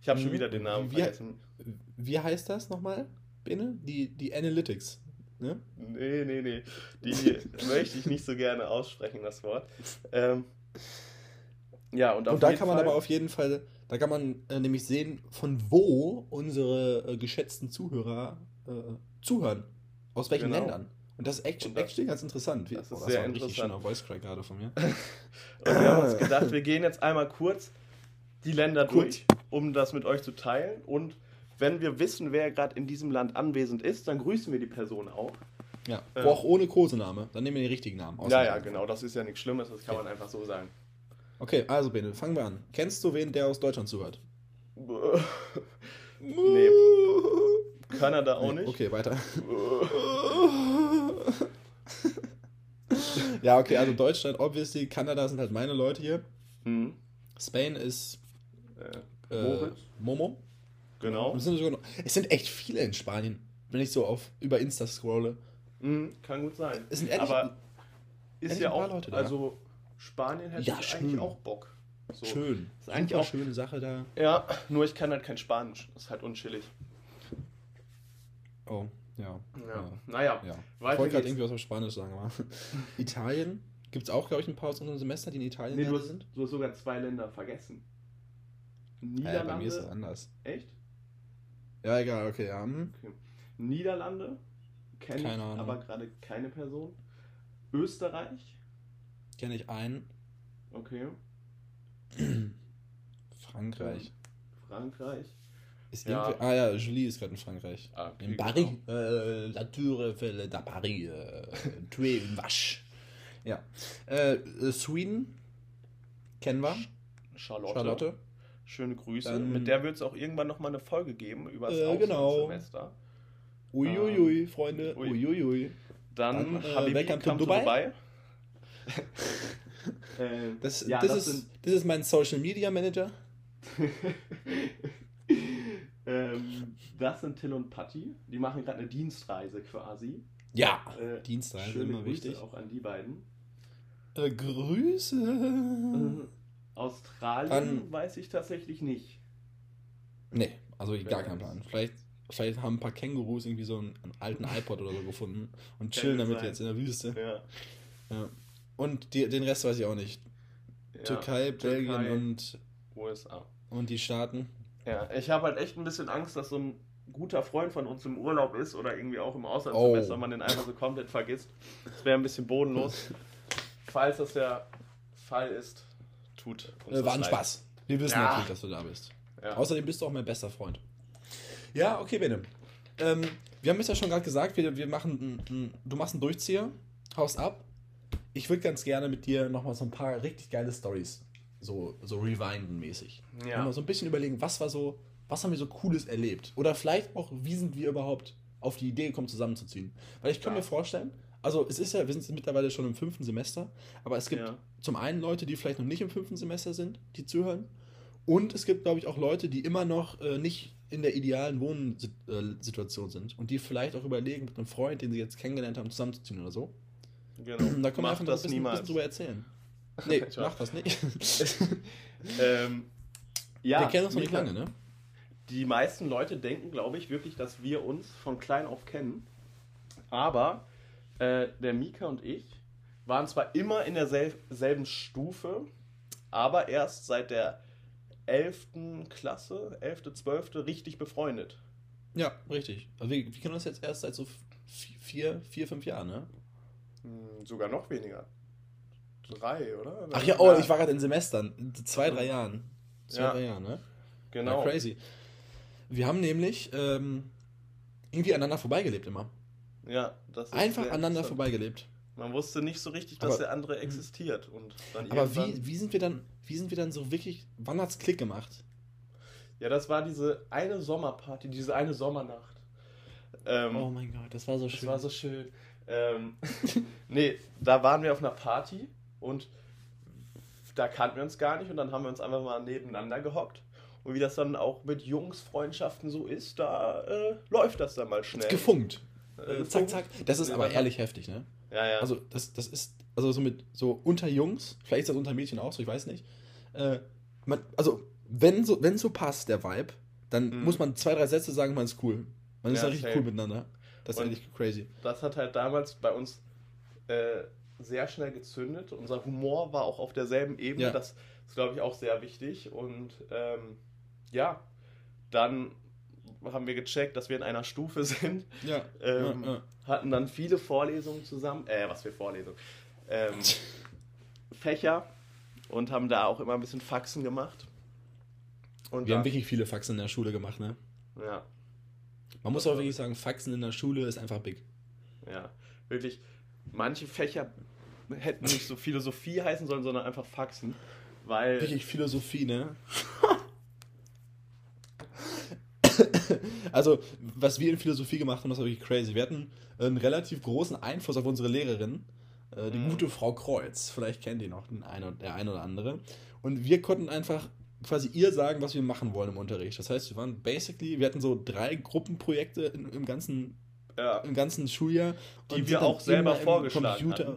[SPEAKER 2] ich habe schon wieder den Namen
[SPEAKER 1] wie, vergessen. Wie heißt das nochmal, Bene? Die, die Analytics. Ne?
[SPEAKER 2] Nee, nee, nee. Die möchte ich nicht so gerne aussprechen, das Wort. Ähm,
[SPEAKER 1] ja, und, und da kann man Fall, aber auf jeden Fall, da kann man äh, nämlich sehen, von wo unsere äh, geschätzten Zuhörer äh, zuhören. Aus welchen genau. Ländern. Und das ist actually, das, actually ganz interessant. Das ist oh, das sehr war ein richtig schöner Voice Crack gerade von mir.
[SPEAKER 2] und wir haben uns gedacht, wir gehen jetzt einmal kurz die Länder Gut. durch, um das mit euch zu teilen. Und wenn wir wissen, wer gerade in diesem Land anwesend ist, dann grüßen wir die Person auch.
[SPEAKER 1] Ja, äh, auch ohne Kosename. Dann nehmen wir den richtigen Namen.
[SPEAKER 2] Ja, ja, genau. Das ist ja nichts Schlimmes, das kann okay. man einfach so sagen.
[SPEAKER 1] Okay, also Bene, fangen wir an. Kennst du wen, der aus Deutschland zuhört?
[SPEAKER 2] Nee. Kanada auch
[SPEAKER 1] Nee,
[SPEAKER 2] nicht.
[SPEAKER 1] Okay, weiter. ja, okay, also Deutschland, obviously, Kanada sind halt meine Leute hier.
[SPEAKER 2] Mhm.
[SPEAKER 1] Spain ist
[SPEAKER 2] Äh,
[SPEAKER 1] äh,
[SPEAKER 2] Moritz.
[SPEAKER 1] Momo.
[SPEAKER 2] Genau.
[SPEAKER 1] Es, sind sogar noch, es sind echt viele in Spanien, wenn ich so auf über Insta scrolle.
[SPEAKER 2] Mhm, kann gut sein.
[SPEAKER 1] Es sind ehrlich,
[SPEAKER 2] Aber ist
[SPEAKER 1] ehrlich
[SPEAKER 2] ja auch,
[SPEAKER 1] Leute da.
[SPEAKER 2] also Spanien hätte
[SPEAKER 1] Ja,
[SPEAKER 2] ich
[SPEAKER 1] schön.
[SPEAKER 2] eigentlich auch Bock. So.
[SPEAKER 1] schön.
[SPEAKER 2] Ist eigentlich auch-
[SPEAKER 1] schöne Sache da.
[SPEAKER 2] Ja, nur ich kann halt kein Spanisch. Das ist halt unchillig.
[SPEAKER 1] Oh, ja.
[SPEAKER 2] Ja. Naja,
[SPEAKER 1] ja.
[SPEAKER 2] weiter
[SPEAKER 1] Ich wollte gerade irgendwie was auf Spanisch sagen, aber Italien gibt es auch, glaube ich, ein paar aus unserem Semester, die in Italien
[SPEAKER 2] Nee, du hast,
[SPEAKER 1] sind.
[SPEAKER 2] du hast sogar zwei Länder vergessen.
[SPEAKER 1] Äh,
[SPEAKER 2] Niederlande.
[SPEAKER 1] bei mir ist das anders.
[SPEAKER 2] echt?
[SPEAKER 1] Ja, egal, okay, ja. hm.
[SPEAKER 2] Niederlande. Kenne ich
[SPEAKER 1] Keine Ahnung.
[SPEAKER 2] aber gerade keine Person. Österreich.
[SPEAKER 1] Kenne ich einen.
[SPEAKER 2] Okay.
[SPEAKER 1] Frankreich.
[SPEAKER 2] Frankreich.
[SPEAKER 1] Ist
[SPEAKER 2] Ja.
[SPEAKER 1] irgendwie, ah ja, Julie ist gerade in Frankreich.
[SPEAKER 2] Ah, okay,
[SPEAKER 1] in Paris. Äh, la Tour Eiffel de Paris. Äh, tu es vache. Ja. Äh, äh, Sweden. Kennen wir.
[SPEAKER 2] Charlotte.
[SPEAKER 1] Charlotte.
[SPEAKER 2] Schöne Grüße.
[SPEAKER 1] Dann-
[SPEAKER 2] Mit der wird es auch irgendwann nochmal eine Folge geben über das
[SPEAKER 1] Äh, genau.
[SPEAKER 2] Auslandssemester.
[SPEAKER 1] Uiuiui, Freunde.
[SPEAKER 2] ui.
[SPEAKER 1] Uiuiui.
[SPEAKER 2] Dann,
[SPEAKER 1] Dann, äh,
[SPEAKER 2] Habibi
[SPEAKER 1] welcome to
[SPEAKER 2] to
[SPEAKER 1] Dubai.
[SPEAKER 2] äh,
[SPEAKER 1] Das,
[SPEAKER 2] ja,
[SPEAKER 1] das,
[SPEAKER 2] das,
[SPEAKER 1] ist,
[SPEAKER 2] sind,
[SPEAKER 1] das ist mein Social Media Manager.
[SPEAKER 2] ähm, das sind Till und Patti. Die machen gerade eine Dienstreise quasi.
[SPEAKER 1] Ja.
[SPEAKER 2] Äh,
[SPEAKER 1] Dienstreise,
[SPEAKER 2] schöne
[SPEAKER 1] immer
[SPEAKER 2] Grüße
[SPEAKER 1] wichtig.
[SPEAKER 2] auch an die beiden.
[SPEAKER 1] Äh, Grüße.
[SPEAKER 2] Australien
[SPEAKER 1] Dann-
[SPEAKER 2] weiß ich tatsächlich nicht.
[SPEAKER 1] Nee, also gar
[SPEAKER 2] Wer
[SPEAKER 1] keinen
[SPEAKER 2] weiß.
[SPEAKER 1] Plan. Vielleicht, vielleicht haben ein paar Kängurus irgendwie so einen, einen alten iPod oder so gefunden und chillen damit
[SPEAKER 2] sein.
[SPEAKER 1] jetzt in der Wüste.
[SPEAKER 2] Ja.
[SPEAKER 1] Ja. Und die, den Rest weiß ich auch nicht.
[SPEAKER 2] Ja,
[SPEAKER 1] Türkei, Belgien
[SPEAKER 2] Türkei,
[SPEAKER 1] und,
[SPEAKER 2] USA.
[SPEAKER 1] und die Staaten.
[SPEAKER 2] Ja, ich habe halt echt ein bisschen Angst, dass so ein guter Freund von uns im Urlaub ist oder irgendwie auch im Auslandssemester
[SPEAKER 1] Oh.
[SPEAKER 2] man den einfach so komplett vergisst. Das wäre ein bisschen bodenlos. Falls das der Fall ist, tut uns
[SPEAKER 1] Äh,
[SPEAKER 2] das
[SPEAKER 1] war ein
[SPEAKER 2] leid.
[SPEAKER 1] Spaß. Wir wissen
[SPEAKER 2] Ja.
[SPEAKER 1] natürlich, dass du da bist.
[SPEAKER 2] Ja.
[SPEAKER 1] Außerdem bist du auch mein bester Freund. Ja, okay, Bene. Ähm, wir haben es ja schon gerade gesagt, wir, wir machen, ein- ein- du machst einen Durchzieher, haust ab. Ich würde ganz gerne mit dir nochmal so ein paar richtig geile Stories, so, so rewinden-mäßig.
[SPEAKER 2] Ja.
[SPEAKER 1] Mal so ein bisschen überlegen, was war so, was haben wir so Cooles erlebt? Oder vielleicht auch, wie sind wir überhaupt auf die Idee gekommen, zusammenzuziehen? Weil ich kann
[SPEAKER 2] Ja.
[SPEAKER 1] mir vorstellen, also es ist ja, wir sind mittlerweile schon im fünften Semester, aber es gibt
[SPEAKER 2] Ja.
[SPEAKER 1] zum einen Leute, die vielleicht noch nicht im fünften Semester sind, die zuhören. Und es gibt, glaube ich, auch Leute, die immer noch äh, nicht in der idealen Wohnsituation sind und die vielleicht auch überlegen, mit einem Freund, den sie jetzt kennengelernt haben, zusammenzuziehen oder so.
[SPEAKER 2] Genau.
[SPEAKER 1] Da können wir einfach noch ein
[SPEAKER 2] das
[SPEAKER 1] bisschen,
[SPEAKER 2] niemals.
[SPEAKER 1] bisschen drüber erzählen. Nee,
[SPEAKER 2] Ich
[SPEAKER 1] mach das nicht.
[SPEAKER 2] ähm, ja,
[SPEAKER 1] wir kennen uns noch nicht lange, ne?
[SPEAKER 2] Die meisten Leute denken, glaube ich, wirklich, dass wir uns von klein auf kennen. Aber äh, der Mika und ich waren zwar immer in derselben Stufe, aber erst seit der 11. Klasse, 11., 12. richtig befreundet.
[SPEAKER 1] Ja, richtig. Also wir, wir kennen uns jetzt erst seit so vi- vier, vier fünf Jahren, ne?
[SPEAKER 2] Hm, sogar noch weniger. Drei, oder?
[SPEAKER 1] Ach ja, oh, ich war gerade in Semestern. In Zwei, drei Jahren. Zwei,
[SPEAKER 2] Ja.
[SPEAKER 1] drei Jahren, ne?
[SPEAKER 2] Genau.
[SPEAKER 1] Ja, crazy. Wir haben nämlich ähm, irgendwie aneinander vorbeigelebt immer.
[SPEAKER 2] Ja, das ist
[SPEAKER 1] Einfach aneinander vorbeigelebt.
[SPEAKER 2] Man wusste nicht so richtig, dass
[SPEAKER 1] Aber-
[SPEAKER 2] der andere existiert. Und dann
[SPEAKER 1] Aber wie, wie sind wir dann, wie sind wir dann so wirklich, wann hat's Klick gemacht?
[SPEAKER 2] Ja, das war diese eine Sommerparty, diese eine Sommernacht. Ähm,
[SPEAKER 1] Oh mein Gott, das war so
[SPEAKER 2] das
[SPEAKER 1] schön.
[SPEAKER 2] war so schön. Ähm, nee, da waren wir auf einer Party und da kannten wir uns gar nicht und dann haben wir uns einfach mal nebeneinander gehockt. Und wie das dann auch mit Jungsfreundschaften so ist, da äh, läuft das dann mal schnell.
[SPEAKER 1] Gefunkt.
[SPEAKER 2] Äh,
[SPEAKER 1] zack, zack. Das ist aber ehrlich heftig, ne?
[SPEAKER 2] Ja, ja.
[SPEAKER 1] Also, das, das ist, also so mit, so unter Jungs, vielleicht ist das unter Mädchen auch so, ich weiß nicht. Äh, man, also, wenn so, wenn so passt, der Vibe, dann
[SPEAKER 2] Mhm.
[SPEAKER 1] muss man zwei, drei Sätze sagen, man ist cool. Man ist
[SPEAKER 2] Ja,
[SPEAKER 1] richtig cool miteinander. Das ist ehrlich crazy.
[SPEAKER 2] das hat halt damals bei uns äh, sehr schnell gezündet. Unser Humor war auch auf derselben Ebene.
[SPEAKER 1] Ja.
[SPEAKER 2] Das ist, glaube ich, auch sehr wichtig. Und ähm, ja, dann haben wir gecheckt, dass wir in einer Stufe sind.
[SPEAKER 1] Ja.
[SPEAKER 2] Ähm,
[SPEAKER 1] ja, ja.
[SPEAKER 2] Hatten dann viele Vorlesungen zusammen. Äh, was für Vorlesungen? Ähm, Fächer. Und haben da auch immer ein bisschen Faxen gemacht. Und
[SPEAKER 1] Wir haben wirklich viele Faxen in der Schule gemacht, ne?
[SPEAKER 2] ja,
[SPEAKER 1] Man muss auch wirklich sagen, Faxen in der Schule ist einfach big.
[SPEAKER 2] Ja, wirklich. Manche Fächer hätten nicht so Philosophie heißen sollen, sondern einfach Faxen. Weil.
[SPEAKER 1] Wirklich Philosophie, ne? Also, was wir in Philosophie gemacht haben, das war wirklich crazy. Wir hatten einen relativ großen Einfluss auf unsere Lehrerin, äh, die mhm. gute Frau Kreuz. Vielleicht kennt ihr noch den eine, der eine oder andere. Und wir konnten einfach quasi ihr sagen, was wir machen wollen im Unterricht. Das heißt, wir waren basically, wir hatten so drei Gruppenprojekte in, im ganzen ja. im ganzen Schuljahr. Die wir auch selber
[SPEAKER 2] vorgeschlagen haben.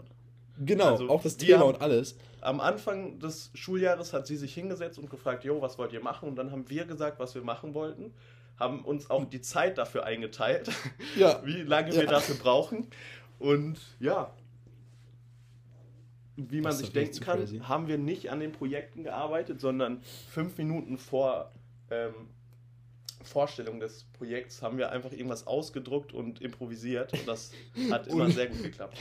[SPEAKER 2] Genau, also auch das Thema und alles. Am Anfang des Schuljahres hat sie sich hingesetzt und gefragt, jo, was wollt ihr machen? Und dann haben wir gesagt, was wir machen wollten. Haben uns auch die Zeit dafür eingeteilt, ja. wie lange ja. wir dafür brauchen. Und ja, wie man sich denken kann, crazy. haben wir nicht an den Projekten gearbeitet, sondern fünf Minuten vor ähm, Vorstellung des Projekts haben wir einfach irgendwas ausgedruckt und improvisiert und das hat immer sehr gut geklappt.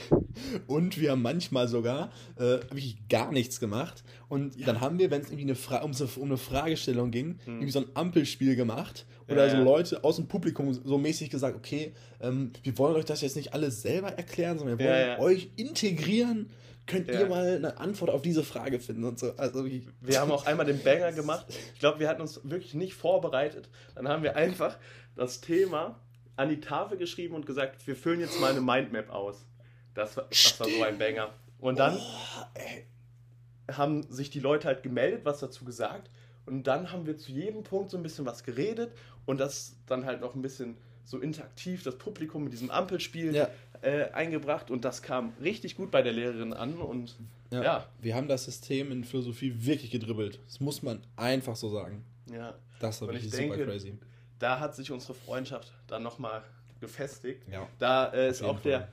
[SPEAKER 1] Und wir haben manchmal sogar äh, wirklich gar nichts gemacht und ja. dann haben wir, wenn es irgendwie eine Fra um, so, um, eine Fragestellung ging, hm. irgendwie so ein Ampelspiel gemacht oder ja, so Leute aus dem Publikum so mäßig gesagt, okay, ähm, wir wollen euch das jetzt nicht alles selber erklären, sondern wir wollen euch integrieren könnt ja. ihr mal eine Antwort auf diese Frage finden und so. Also
[SPEAKER 2] wir haben auch einmal den Banger gemacht. Ich glaube, wir hatten uns wirklich nicht vorbereitet. Dann haben wir einfach das Thema an die Tafel geschrieben und gesagt, wir füllen jetzt mal eine Mindmap aus. Das war, das war so ein Banger. Und dann oh, haben sich die Leute halt gemeldet, was dazu gesagt. Und dann haben wir zu jedem Punkt so ein bisschen was geredet und das dann halt noch ein bisschen so interaktiv, das Publikum mit diesem Ampelspiel. Ja äh, eingebracht und das kam richtig gut bei der Lehrerin an und ja, ja.
[SPEAKER 1] Wir haben das System in Philosophie wirklich gedribbelt. Das muss man einfach so sagen. Ja.
[SPEAKER 2] Das war wirklich super crazy. Da hat sich unsere Freundschaft dann nochmal gefestigt. Ja. Da äh, ist auch der,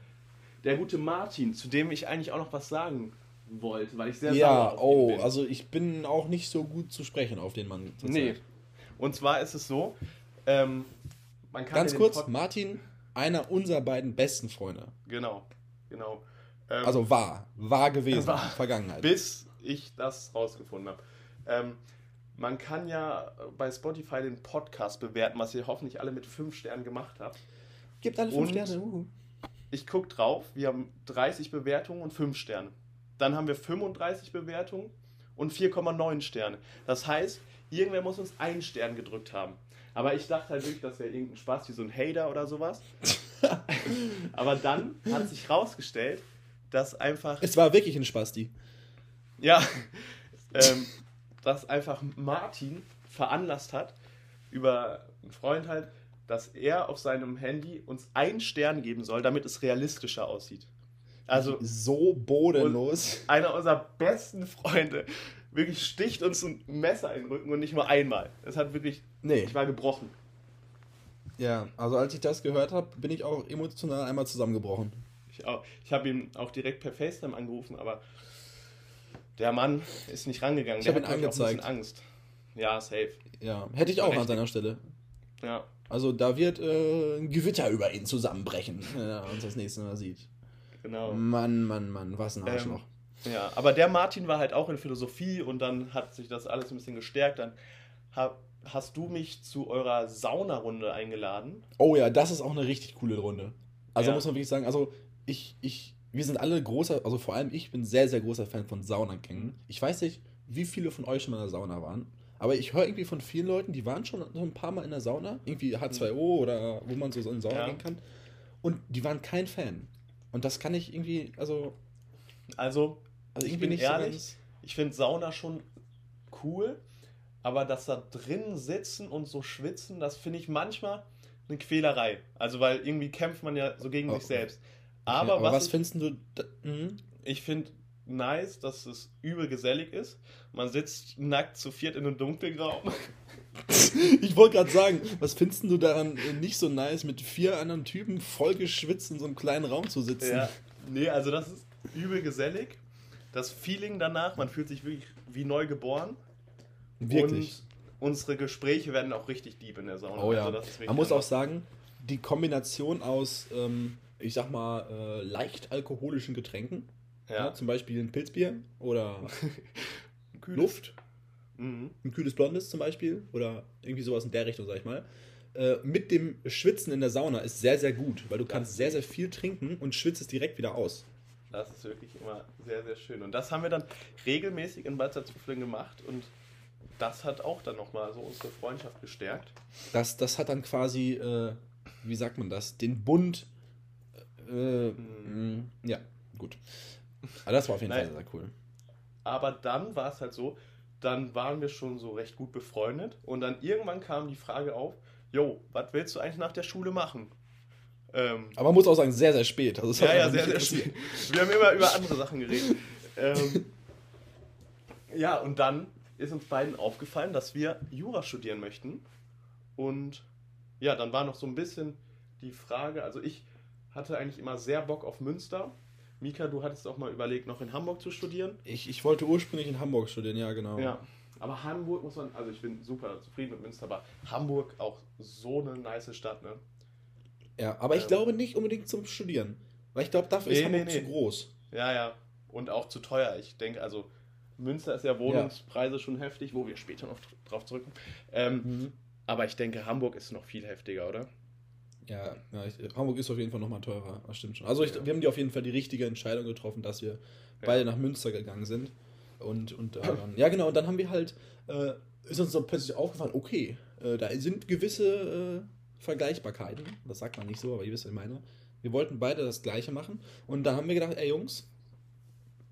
[SPEAKER 2] der gute Martin, zu dem ich eigentlich auch noch was sagen wollte, weil ich sehr
[SPEAKER 1] Ja, oh, also ich bin auch nicht so gut zu sprechen auf den Mann.
[SPEAKER 2] Nee. Und zwar ist es so, ähm,
[SPEAKER 1] man kann. Ganz kurz, Martin einer unserer beiden besten Freunde.
[SPEAKER 2] Genau, genau.
[SPEAKER 1] Ähm, also war, war gewesen, war,
[SPEAKER 2] Vergangenheit. Bis ich das rausgefunden habe. Ähm, man kann ja bei Spotify den Podcast bewerten, was ihr hoffentlich alle mit 5 Sternen gemacht habt. Gibt alle 5 Sterne. Uh. Ich gucke drauf, wir haben 30 Bewertungen und 5 Sterne. Dann haben wir 35 Bewertungen und 4,9 Sterne. Das heißt, irgendwer muss uns einen Stern gedrückt haben. Aber ich dachte halt wirklich, das wäre irgendein Spaß, wie so ein Hater oder sowas. Aber dann hat sich rausgestellt, dass einfach.
[SPEAKER 1] Es war wirklich ein Spasti.
[SPEAKER 2] Ja. Ähm, dass einfach Martin veranlasst hat, über einen Freund halt, dass er auf seinem Handy uns einen Stern geben soll, damit es realistischer aussieht. Also so bodenlos. Einer unserer besten Freunde wirklich sticht uns ein Messer in den Rücken und nicht nur einmal. Es hat wirklich. Nee. Ich war gebrochen.
[SPEAKER 1] Ja, also als ich das gehört habe, bin ich auch emotional einmal zusammengebrochen.
[SPEAKER 2] Ich, ich habe ihn auch direkt per FaceTime angerufen, aber der Mann ist nicht rangegangen. Ich habe ihn angezeigt. Auch ein Angst. Ja, safe.
[SPEAKER 1] Ja, hätte ich auch an seiner Stelle. Ja. Also da wird äh, ein Gewitter über ihn zusammenbrechen, wenn er uns das nächste Mal sieht. Genau. Mann, Mann, Mann, was ein Arschloch.
[SPEAKER 2] Ähm, ja, aber der Martin war halt auch in Philosophie und dann hat sich das alles ein bisschen gestärkt. Dann hab, hast du mich zu eurer Saunarunde eingeladen.
[SPEAKER 1] Oh ja, das ist auch eine richtig coole Runde. Also ja. muss man wirklich sagen, also ich, ich, wir sind alle großer, also vor allem ich bin sehr, sehr großer Fan von Saunagängen. Ich weiß nicht, wie viele von euch schon mal in der Sauna waren, aber ich höre irgendwie von vielen Leuten, die waren schon so ein paar Mal in der Sauna, irgendwie H2O oder wo man so in Sauna ja. gehen kann, und die waren kein Fan. Und das kann ich irgendwie, also.
[SPEAKER 2] Also, also ich bin ehrlich, so ich finde Sauna schon cool, aber das da drin sitzen und so schwitzen, das finde ich manchmal eine Quälerei. Also weil irgendwie kämpft man ja so gegen oh. sich selbst. Aber, okay, aber was, was ich, findest du? Mhm. ich finde nice, dass es übel gesellig ist. Man sitzt nackt zu viert in einem dunklen Raum.
[SPEAKER 1] ich wollte gerade sagen, was findest du daran nicht so nice, mit vier anderen Typen voll geschwitzt in so einem kleinen Raum zu sitzen?
[SPEAKER 2] Ja, nee, also das ist übel gesellig das Feeling danach, man fühlt sich wirklich wie neu geboren. Wirklich. Und unsere Gespräche werden auch richtig deep in der Sauna. Oh ja.
[SPEAKER 1] Also man muss auch sagen, die Kombination aus, ähm, ich sag mal, äh, leicht alkoholischen Getränken, ja. ja. zum Beispiel ein Pilzbier oder Luft, mhm. ein kühles Blondes zum Beispiel oder irgendwie sowas in der Richtung, sag ich mal. Äh, mit dem Schwitzen in der Sauna ist sehr, sehr gut, weil du kannst sehr, sehr viel trinken und schwitzt es direkt wieder aus.
[SPEAKER 2] Das ist wirklich immer sehr, sehr schön. Und das haben wir dann regelmäßig in Bad Salzuflen gemacht und das hat auch dann nochmal so unsere Freundschaft gestärkt.
[SPEAKER 1] Das, das hat dann quasi, äh, wie sagt man das, den Bund. Äh, hm. Ja, gut. Aber das war auf jeden Fall sehr cool.
[SPEAKER 2] Aber dann war es halt so, dann waren wir schon so recht gut befreundet und dann irgendwann kam die Frage auf, Jo, was willst du eigentlich nach der Schule machen?
[SPEAKER 1] Ähm, Aber man muss auch sagen, sehr, sehr spät. Also ja, ja, sehr,
[SPEAKER 2] sehr spät. Wir haben immer über andere Sachen geredet. ähm, ja, und dann ist uns beiden aufgefallen, dass wir Jura studieren möchten. Und ja, dann war noch so ein bisschen die Frage, also ich hatte eigentlich immer sehr Bock auf Münster. Mika, du hattest auch mal überlegt, noch in Hamburg zu studieren.
[SPEAKER 1] Ich, ich wollte ursprünglich in Hamburg studieren, ja, genau.
[SPEAKER 2] Ja, aber Hamburg muss man, also ich bin super zufrieden mit Münster, aber Hamburg auch so eine nice Stadt, ne?
[SPEAKER 1] Ja, aber ich ähm, glaube nicht unbedingt zum Studieren. Weil ich glaube, dafür nee, ist Hamburg nee, nee. zu groß.
[SPEAKER 2] Ja, ja. Und auch zu teuer. Ich denke, also Münster ist ja Wohnungspreise ja. schon heftig, wo wir später noch drauf zurückkommen. Ähm, mhm. Aber ich denke, Hamburg ist noch viel heftiger, oder?
[SPEAKER 1] Ja, ja ich, Hamburg ist auf jeden Fall nochmal teurer. Das stimmt schon. Also ich, wir haben die auf jeden Fall die richtige Entscheidung getroffen, dass wir ja. beide nach Münster gegangen sind. Und, und äh, ja, genau, und dann haben wir halt, äh, ist uns so plötzlich aufgefallen, okay, äh, da sind gewisse äh, Vergleichbarkeiten. Das sagt man nicht so, aber ihr wisst, was ich meine. Wir wollten beide das Gleiche machen. Und dann haben wir gedacht, ey Jungs,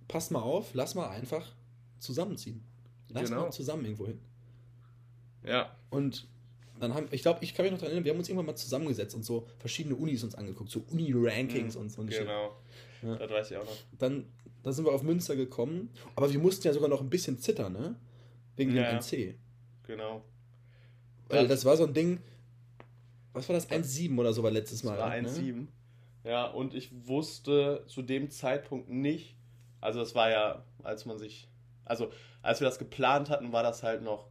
[SPEAKER 1] passt mal auf, lass mal einfach zusammenziehen. Lass genau. mal zusammen irgendwo hin. Ja. Und dann haben, ich glaube, ich kann mich noch daran erinnern, wir haben uns irgendwann mal zusammengesetzt und so verschiedene Unis uns angeguckt, so Uni-Rankings mhm, und so. Genau. Ja. Das weiß ich auch noch. Dann, dann sind wir auf Münster gekommen, aber wir mussten ja sogar noch ein bisschen zittern, ne? Wegen ja, dem NC. Genau. Weil das war so ein Ding, was war das? 1,7 oder so war letztes Mal. Das war 1,7.
[SPEAKER 2] Ne? Ja, und ich wusste zu dem Zeitpunkt nicht, also das war ja, als man sich, also als wir das geplant hatten, war das halt noch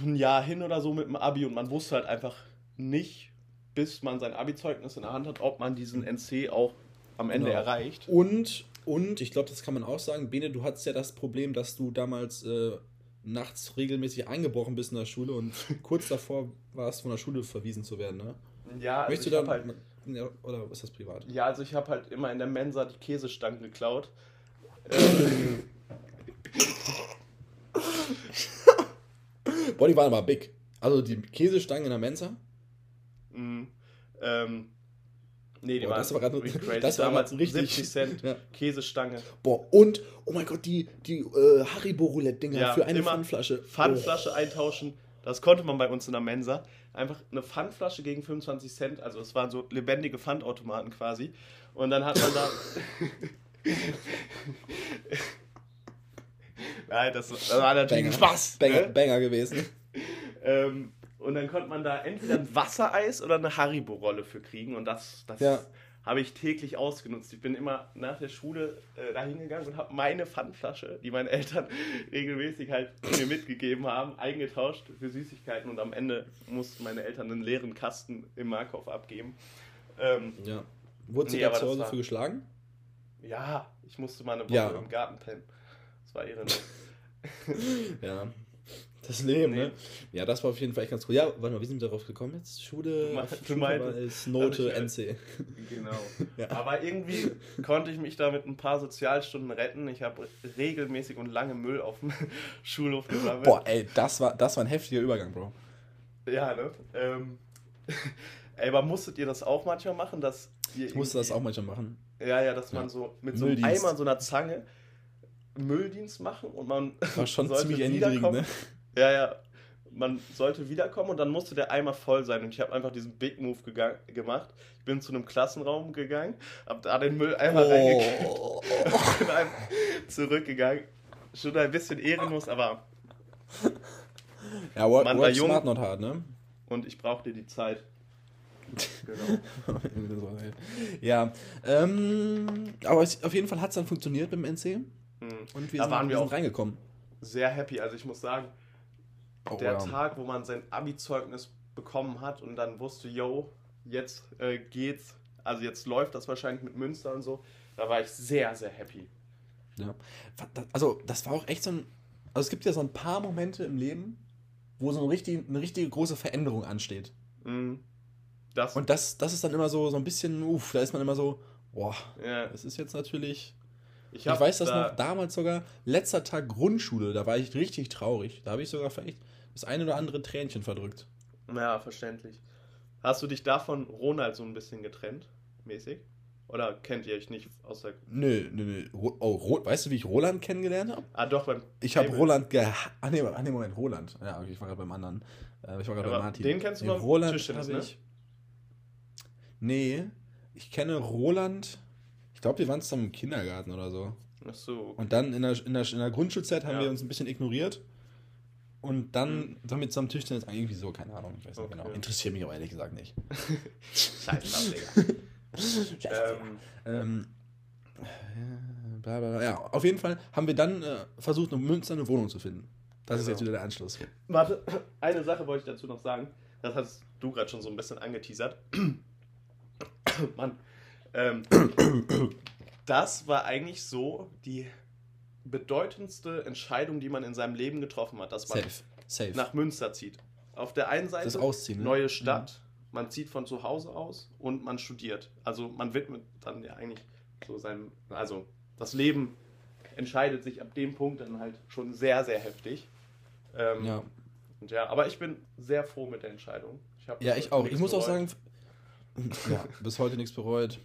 [SPEAKER 2] ein Jahr hin oder so mit dem Abi und man wusste halt einfach nicht, bis man sein Abi-Zeugnis in der Hand hat, ob man diesen NC auch am Ende genau. erreicht.
[SPEAKER 1] Und, und ich glaube, das kann man auch sagen, Bene, du hattest ja das Problem, dass du damals äh, nachts regelmäßig eingebrochen bist in der Schule und kurz davor warst, von der Schule verwiesen zu werden, ne? Ja, also Möchtest du
[SPEAKER 2] dann, halt, ja, oder ist das privat? Ja, also ich habe halt immer in der Mensa die Käsestangen geklaut.
[SPEAKER 1] Boah, die waren aber big. Also die Käsestangen in der Mensa?
[SPEAKER 2] Mhm. Ähm, nee, die Boah, waren das war grad, crazy. Das war damals richtig. 70 Cent ja. Käsestange.
[SPEAKER 1] Boah, und, oh mein Gott, die, die äh, Haribo-Roulette-Dinger ja, für eine
[SPEAKER 2] Pfandflasche. Pfandflasche oh. eintauschen. Das konnte man bei uns in der Mensa. Einfach eine Pfandflasche gegen 25 Cent. Also es waren so lebendige Pfandautomaten quasi. Und dann hat man da... Nein, das, das war natürlich Banger. Spaß. Banger, ne? Banger gewesen. ähm, und dann konnte man da entweder ein Wassereis oder eine Haribo-Rolle für kriegen. Und das, das ja. habe ich täglich ausgenutzt. Ich bin immer nach der Schule äh, da hingegangen und habe meine Pfandflasche, die meine Eltern regelmäßig halt mir mitgegeben haben, eingetauscht für Süßigkeiten. Und am Ende mussten meine Eltern einen leeren Kasten im Markov abgeben. Ähm, ja. Wurden sie nee, da zu Hause für geschlagen? Ja, ich musste mal eine Woche ja. im Garten pennen. Das war ehrenlos.
[SPEAKER 1] ja. Das Leben, nee. ne? Ja, das war auf jeden Fall echt ganz cool. Ja, warte mal, wie sind wir darauf gekommen jetzt? Schule, du meinst,
[SPEAKER 2] Note, NC. Genau. ja. Aber irgendwie konnte ich mich da mit ein paar Sozialstunden retten. Ich habe regelmäßig und lange Müll auf dem Schulhof
[SPEAKER 1] gesammelt. Boah, ey, das war, das war ein heftiger Übergang, Bro.
[SPEAKER 2] Ja, ne? Ähm, ey, aber musstet ihr das auch manchmal machen? Dass
[SPEAKER 1] ihr ich musste das auch manchmal machen.
[SPEAKER 2] Ja, ja, dass man so mit so einem Eimer, so einer Zange Mülldienst machen und man war schon ziemlich erniedrigend, ne? Ja, ja. Man sollte wiederkommen und dann musste der Eimer voll sein. Und ich habe einfach diesen Big Move gemacht. Ich bin zu einem Klassenraum gegangen, habe da den Mülleimer oh. reingekriegt und bin einfach zurückgegangen. Schon ein bisschen ehrenlos, aber ja, work, man war jung smart, not hard, ne? Und ich brauchte die Zeit.
[SPEAKER 1] Genau. ja, ähm, aber auf jeden Fall hat es dann funktioniert beim NC. Mhm. Und wir da
[SPEAKER 2] sind, waren wir, wir auch reingekommen. Sehr happy. Also ich muss sagen, oh, der ja. Tag, wo man sein Abi-Zeugnis bekommen hat und dann wusste, yo, jetzt äh, geht's, also jetzt läuft das wahrscheinlich mit Münster und so, da war ich sehr, sehr happy.
[SPEAKER 1] Ja. Also das war auch echt so ein, also es gibt ja so ein paar Momente im Leben, wo so eine richtige, eine richtige große Veränderung ansteht. Mhm. Das. Und das, das ist dann immer so, so ein bisschen, uff, da ist man immer so, boah, ja. das ist jetzt natürlich Ich, ich weiß das da noch, damals sogar, letzter Tag Grundschule, da war ich richtig traurig. Da habe ich sogar vielleicht das eine oder andere Tränchen verdrückt.
[SPEAKER 2] Ja, verständlich. Hast du dich davon Ronald so ein bisschen getrennt, mäßig? Oder kennt ihr euch nicht aus der.
[SPEAKER 1] Nö, nö, nö. Oh, weißt du, wie ich Roland kennengelernt habe?
[SPEAKER 2] Ah, doch, beim.
[SPEAKER 1] Ich habe Roland ge. Ah, nee, ah, nee, Moment, Roland. Ja, okay, ich war gerade beim anderen. Äh, ich war gerade bei Martin. Den kennst du nee, beim Roland Tischtennis, ne? Ich... Nee, ich kenne Roland. Ich glaube, wir waren zusammen im Kindergarten oder so.
[SPEAKER 2] Ach so. Okay.
[SPEAKER 1] Und dann in der, in der, in der Grundschulzeit haben ja. wir uns ein bisschen ignoriert. Und dann damit zusammen Tischtennis irgendwie so, keine Ahnung, ich weiß okay. nicht genau. Interessiert mich aber ehrlich gesagt nicht. Scheiße, Digga. ähm, ähm, bla, bla, bla. Ja, auf jeden Fall haben wir dann äh, versucht, in Münster eine Wohnung zu finden. Das genau. ist jetzt wieder der Anschluss.
[SPEAKER 2] Warte, eine Sache wollte ich dazu noch sagen. Das hast du gerade schon so ein bisschen angeteasert. Mann. Ähm, das war eigentlich so die bedeutendste Entscheidung, die man in seinem Leben getroffen hat, dass man Safe. Safe. nach Münster zieht. Auf der einen Seite
[SPEAKER 1] das Ausziehen, ne?
[SPEAKER 2] neue Stadt, man zieht von zu Hause aus und man studiert. Also man widmet dann ja eigentlich so seinem, also das Leben entscheidet sich ab dem Punkt dann halt schon sehr, sehr heftig. Ähm, ja. Und ja, aber ich bin sehr froh mit der Entscheidung.
[SPEAKER 1] Ich ja, ich auch. Ich muss bereut. auch sagen, ja, bis heute nichts bereut.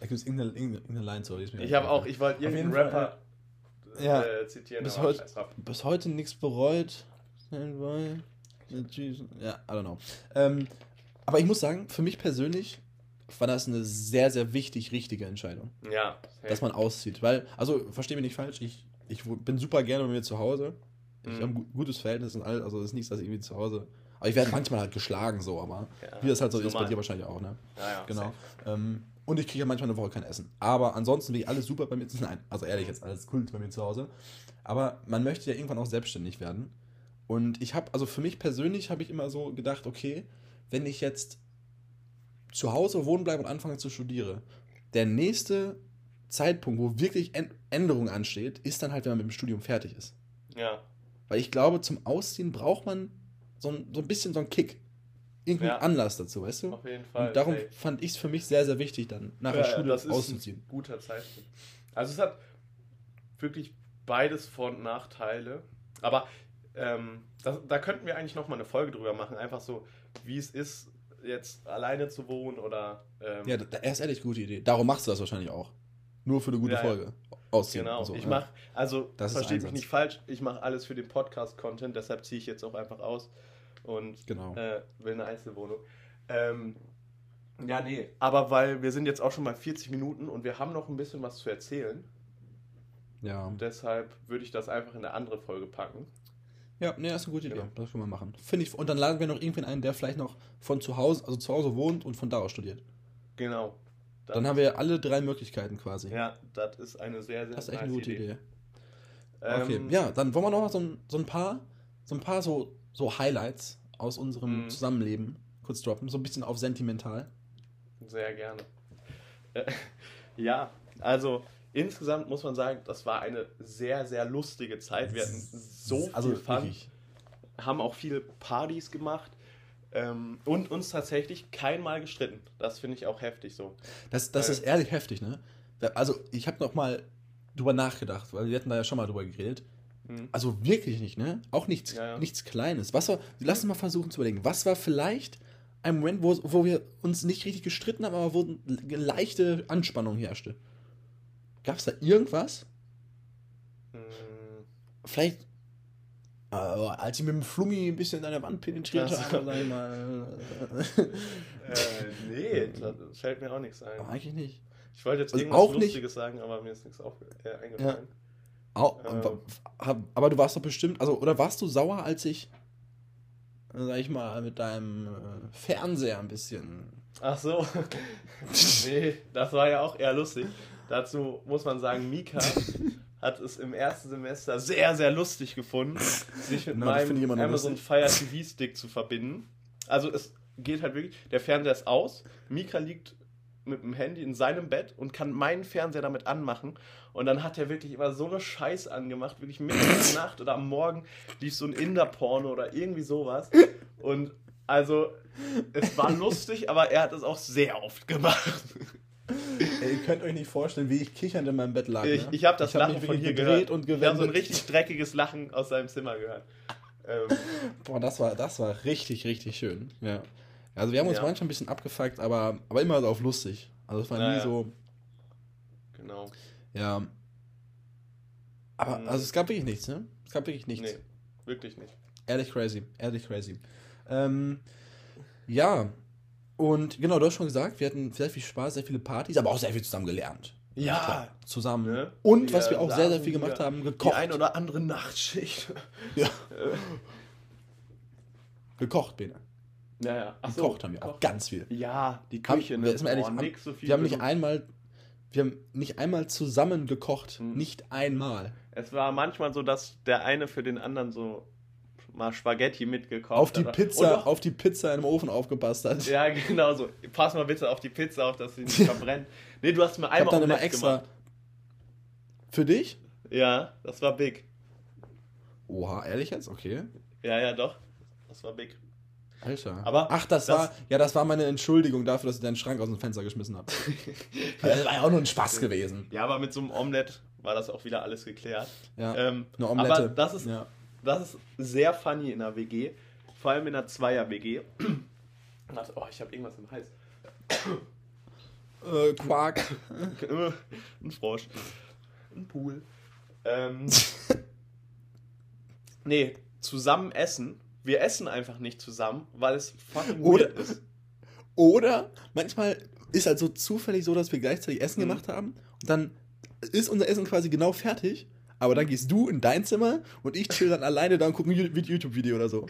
[SPEAKER 1] Da gibt es irgendeine, irgendeine Line
[SPEAKER 2] so. Ich habe auch, ich wollte irgendeinen Rapper
[SPEAKER 1] ja, äh, zitieren. Bis, heut, bis heute nichts bereut. Ja, I don't know. Ähm, aber ich muss sagen, für mich persönlich war das eine sehr, sehr wichtig, richtige Entscheidung.
[SPEAKER 2] Ja.
[SPEAKER 1] Hey. Dass man auszieht. Weil, also, verstehe mich nicht falsch, ich, ich bin super gerne bei mir zu Hause. Ich mhm. habe ein gutes Verhältnis und alles, also es ist nichts, dass ich irgendwie zu Hause. Aber ich werde manchmal halt geschlagen, so, aber ja, wie das halt so ist, bei dir wahrscheinlich auch, ne?
[SPEAKER 2] Ja, ja.
[SPEAKER 1] Genau. Ähm, und ich kriege ja manchmal eine Woche kein Essen. Aber ansonsten will ich alles super bei mir zu Nein, also ehrlich, jetzt alles Kult bei mir zu Hause. Aber man möchte ja irgendwann auch selbstständig werden. Und ich habe, also für mich persönlich habe ich immer so gedacht, okay, wenn ich jetzt zu Hause wohnen bleibe und anfange zu studieren, der nächste Zeitpunkt, wo wirklich Änderung ansteht, ist dann halt, wenn man mit dem Studium fertig ist.
[SPEAKER 2] Ja.
[SPEAKER 1] Weil ich glaube, zum Ausziehen braucht man so ein, so ein bisschen so einen Kick. Irgendeinen ja. Anlass dazu, weißt du?
[SPEAKER 2] Auf jeden Fall.
[SPEAKER 1] Und darum hey. fand ich es für mich sehr, sehr wichtig, dann nach ja, der Schule das auszuziehen.
[SPEAKER 2] Ist ein guter Zeitpunkt. Also es hat wirklich beides Vor- und Nachteile. Aber ähm, das, da könnten wir eigentlich nochmal eine Folge drüber machen. Einfach so, wie es ist, jetzt alleine zu wohnen oder. Ähm,
[SPEAKER 1] ja, er ist ehrlich gute Idee. Darum machst du das wahrscheinlich auch. Nur für eine gute ja, Folge.
[SPEAKER 2] Ausziehen. Genau. So, ich mache, also das versteht mich nicht falsch, ich mache alles für den Podcast-Content, deshalb ziehe ich jetzt auch einfach aus und
[SPEAKER 1] genau.
[SPEAKER 2] äh, will eine Einzelwohnung. Ähm, ja, nee, aber weil wir sind jetzt auch schon mal 40 Minuten und wir haben noch ein bisschen was zu erzählen.
[SPEAKER 1] Ja.
[SPEAKER 2] Und deshalb würde ich das einfach in eine andere Folge packen.
[SPEAKER 1] Ja, nee, das ist eine gute Idee. Genau. Das können wir machen. Finde ich. Und dann laden wir noch irgendwen ein, der vielleicht noch von zu Hause, also zu Hause wohnt und von da aus studiert.
[SPEAKER 2] Genau.
[SPEAKER 1] Das dann haben wir alle drei Möglichkeiten quasi.
[SPEAKER 2] Ja, das ist eine sehr, sehr
[SPEAKER 1] Das ist echt eine gute Idee. Idee. Okay, ähm, ja, dann wollen wir noch so ein, so ein paar, so ein paar so, so Highlights aus unserem mhm. Zusammenleben kurz droppen, so ein bisschen auf sentimental.
[SPEAKER 2] Sehr gerne. Äh, ja, also insgesamt muss man sagen, das war eine sehr, sehr lustige Zeit. Wir hatten so also viel Fun, wirklich. haben auch viele Partys gemacht ähm, und uns tatsächlich keinmal gestritten. Das finde ich auch heftig so.
[SPEAKER 1] Das, das äh, ist ehrlich heftig, ne? Also ich habe noch mal drüber nachgedacht, weil wir hatten da ja schon mal drüber geredet. Mhm. Also wirklich nicht, ne? Auch nichts, ja, ja. nichts Kleines. Was war, lass uns mal versuchen zu überlegen, was war vielleicht ein Moment, wo, wo wir uns nicht richtig gestritten haben, aber wo eine leichte Anspannung herrschte? Gab es da irgendwas? Mhm. Vielleicht äh, als ich mit dem Flummi ein bisschen in deine Wand penetriert habe, sag ich mal.
[SPEAKER 2] äh, nee, das fällt mir auch nichts ein.
[SPEAKER 1] Aber eigentlich nicht.
[SPEAKER 2] Ich wollte jetzt also irgendwas Lustiges nicht. sagen, aber mir ist nichts auf, äh, eingefallen. Ja.
[SPEAKER 1] Auch, ähm. Aber du warst doch bestimmt, also, oder warst du sauer, als ich, sag ich mal, mit deinem äh, Fernseher ein bisschen.
[SPEAKER 2] Ach so. nee, das war ja auch eher lustig. Dazu muss man sagen, Mika hat es im ersten Semester sehr, sehr lustig gefunden, sich mit Na, meinem Amazon Fire TV Stick zu verbinden. Also es geht halt wirklich, der Fernseher ist aus, Mika liegt mit dem Handy in seinem Bett und kann meinen Fernseher damit anmachen. Und dann hat er wirklich immer so eine Scheiße angemacht, wirklich mitten in der Nacht oder am Morgen lief so ein Inder-Porno oder irgendwie sowas. Und also, es war lustig, aber er hat es auch sehr oft gemacht.
[SPEAKER 1] Ey, ihr könnt euch nicht vorstellen, wie ich kichernd in meinem Bett lag.
[SPEAKER 2] Ich,
[SPEAKER 1] ne?
[SPEAKER 2] ich habe das
[SPEAKER 1] ich hab
[SPEAKER 2] Lachen von hier
[SPEAKER 1] gedreht
[SPEAKER 2] gehört.
[SPEAKER 1] und
[SPEAKER 2] ich habe so ein
[SPEAKER 1] gewendet.
[SPEAKER 2] richtig dreckiges Lachen aus seinem Zimmer gehört. Ähm,
[SPEAKER 1] Boah, das war, das war richtig, richtig schön. Ja. Also wir haben uns
[SPEAKER 2] Ja.
[SPEAKER 1] manchmal ein bisschen abgefuckt, aber, aber immer auf lustig. Also es war
[SPEAKER 2] Ja,
[SPEAKER 1] nie so,
[SPEAKER 2] genau.
[SPEAKER 1] ja. Aber
[SPEAKER 2] Mhm.
[SPEAKER 1] also es gab wirklich nichts, ne? Es gab wirklich nichts.
[SPEAKER 2] Nee, wirklich nicht.
[SPEAKER 1] Ehrlich crazy, ehrlich crazy. Ähm, ja, und genau, du hast schon gesagt, wir hatten sehr viel Spaß, sehr viele Partys, aber auch sehr viel zusammen gelernt.
[SPEAKER 2] Ja.
[SPEAKER 1] Klar, zusammen.
[SPEAKER 2] Ne?
[SPEAKER 1] Und was wir
[SPEAKER 2] Wir
[SPEAKER 1] auch sehr, sehr viel gemacht haben,
[SPEAKER 2] Die
[SPEAKER 1] gekocht.
[SPEAKER 2] ein oder andere Nachtschicht.
[SPEAKER 1] ja. gekocht, Bene.
[SPEAKER 2] Ja, ja. Ach so,
[SPEAKER 1] Gekocht haben wir auch ganz viel.
[SPEAKER 2] Ja, die
[SPEAKER 1] Haben-
[SPEAKER 2] Küche,
[SPEAKER 1] wir-
[SPEAKER 2] ne?
[SPEAKER 1] ist mal ehrlich, haben-
[SPEAKER 2] so viel
[SPEAKER 1] Wir haben nicht einmal, wir haben nicht einmal zusammen gekocht.
[SPEAKER 2] Mhm.
[SPEAKER 1] Nicht einmal.
[SPEAKER 2] Es war manchmal so, dass der eine für den anderen so mal Spaghetti mitgekauft
[SPEAKER 1] Auf die
[SPEAKER 2] hat.
[SPEAKER 1] Pizza,
[SPEAKER 2] doch-
[SPEAKER 1] auf die Pizza im Ofen aufgepasst hat.
[SPEAKER 2] Ja, genau so. Pass mal bitte auf die Pizza auf, dass sie nicht verbrennt. Nee, du hast mir
[SPEAKER 1] ich hab
[SPEAKER 2] einmal
[SPEAKER 1] dann immer extra.
[SPEAKER 2] gemacht.
[SPEAKER 1] Für dich?
[SPEAKER 2] Ja, das war big.
[SPEAKER 1] Oha, ehrlich jetzt? Okay.
[SPEAKER 2] Ja, ja, doch. Das war big.
[SPEAKER 1] Alter.
[SPEAKER 2] Aber
[SPEAKER 1] Ach, das,
[SPEAKER 2] das-
[SPEAKER 1] war, ja, das war meine Entschuldigung dafür, dass ich deinen Schrank aus dem Fenster geschmissen habe. das war ja auch nur ein Spaß gewesen.
[SPEAKER 2] Ja, aber mit so einem Omelette war das auch wieder alles geklärt.
[SPEAKER 1] Ja,
[SPEAKER 2] Ähm,
[SPEAKER 1] eine Omelette.
[SPEAKER 2] Aber das ist,
[SPEAKER 1] ja.
[SPEAKER 2] das ist sehr funny in der WG. Vor allem in der Zweier-WG. Oh, ich habe irgendwas im Hals.
[SPEAKER 1] Äh, Quark.
[SPEAKER 2] Ein Frosch. Ein Pool. Ähm, nee, zusammen essen. Wir essen einfach nicht zusammen, weil es fucking
[SPEAKER 1] Oder-
[SPEAKER 2] weird ist.
[SPEAKER 1] Oder manchmal ist halt so zufällig so, dass wir gleichzeitig Essen
[SPEAKER 2] Mhm.
[SPEAKER 1] gemacht haben und dann ist unser Essen quasi genau fertig, aber dann gehst du in dein Zimmer und ich chill dann alleine da und gucke ein YouTube-Video oder so.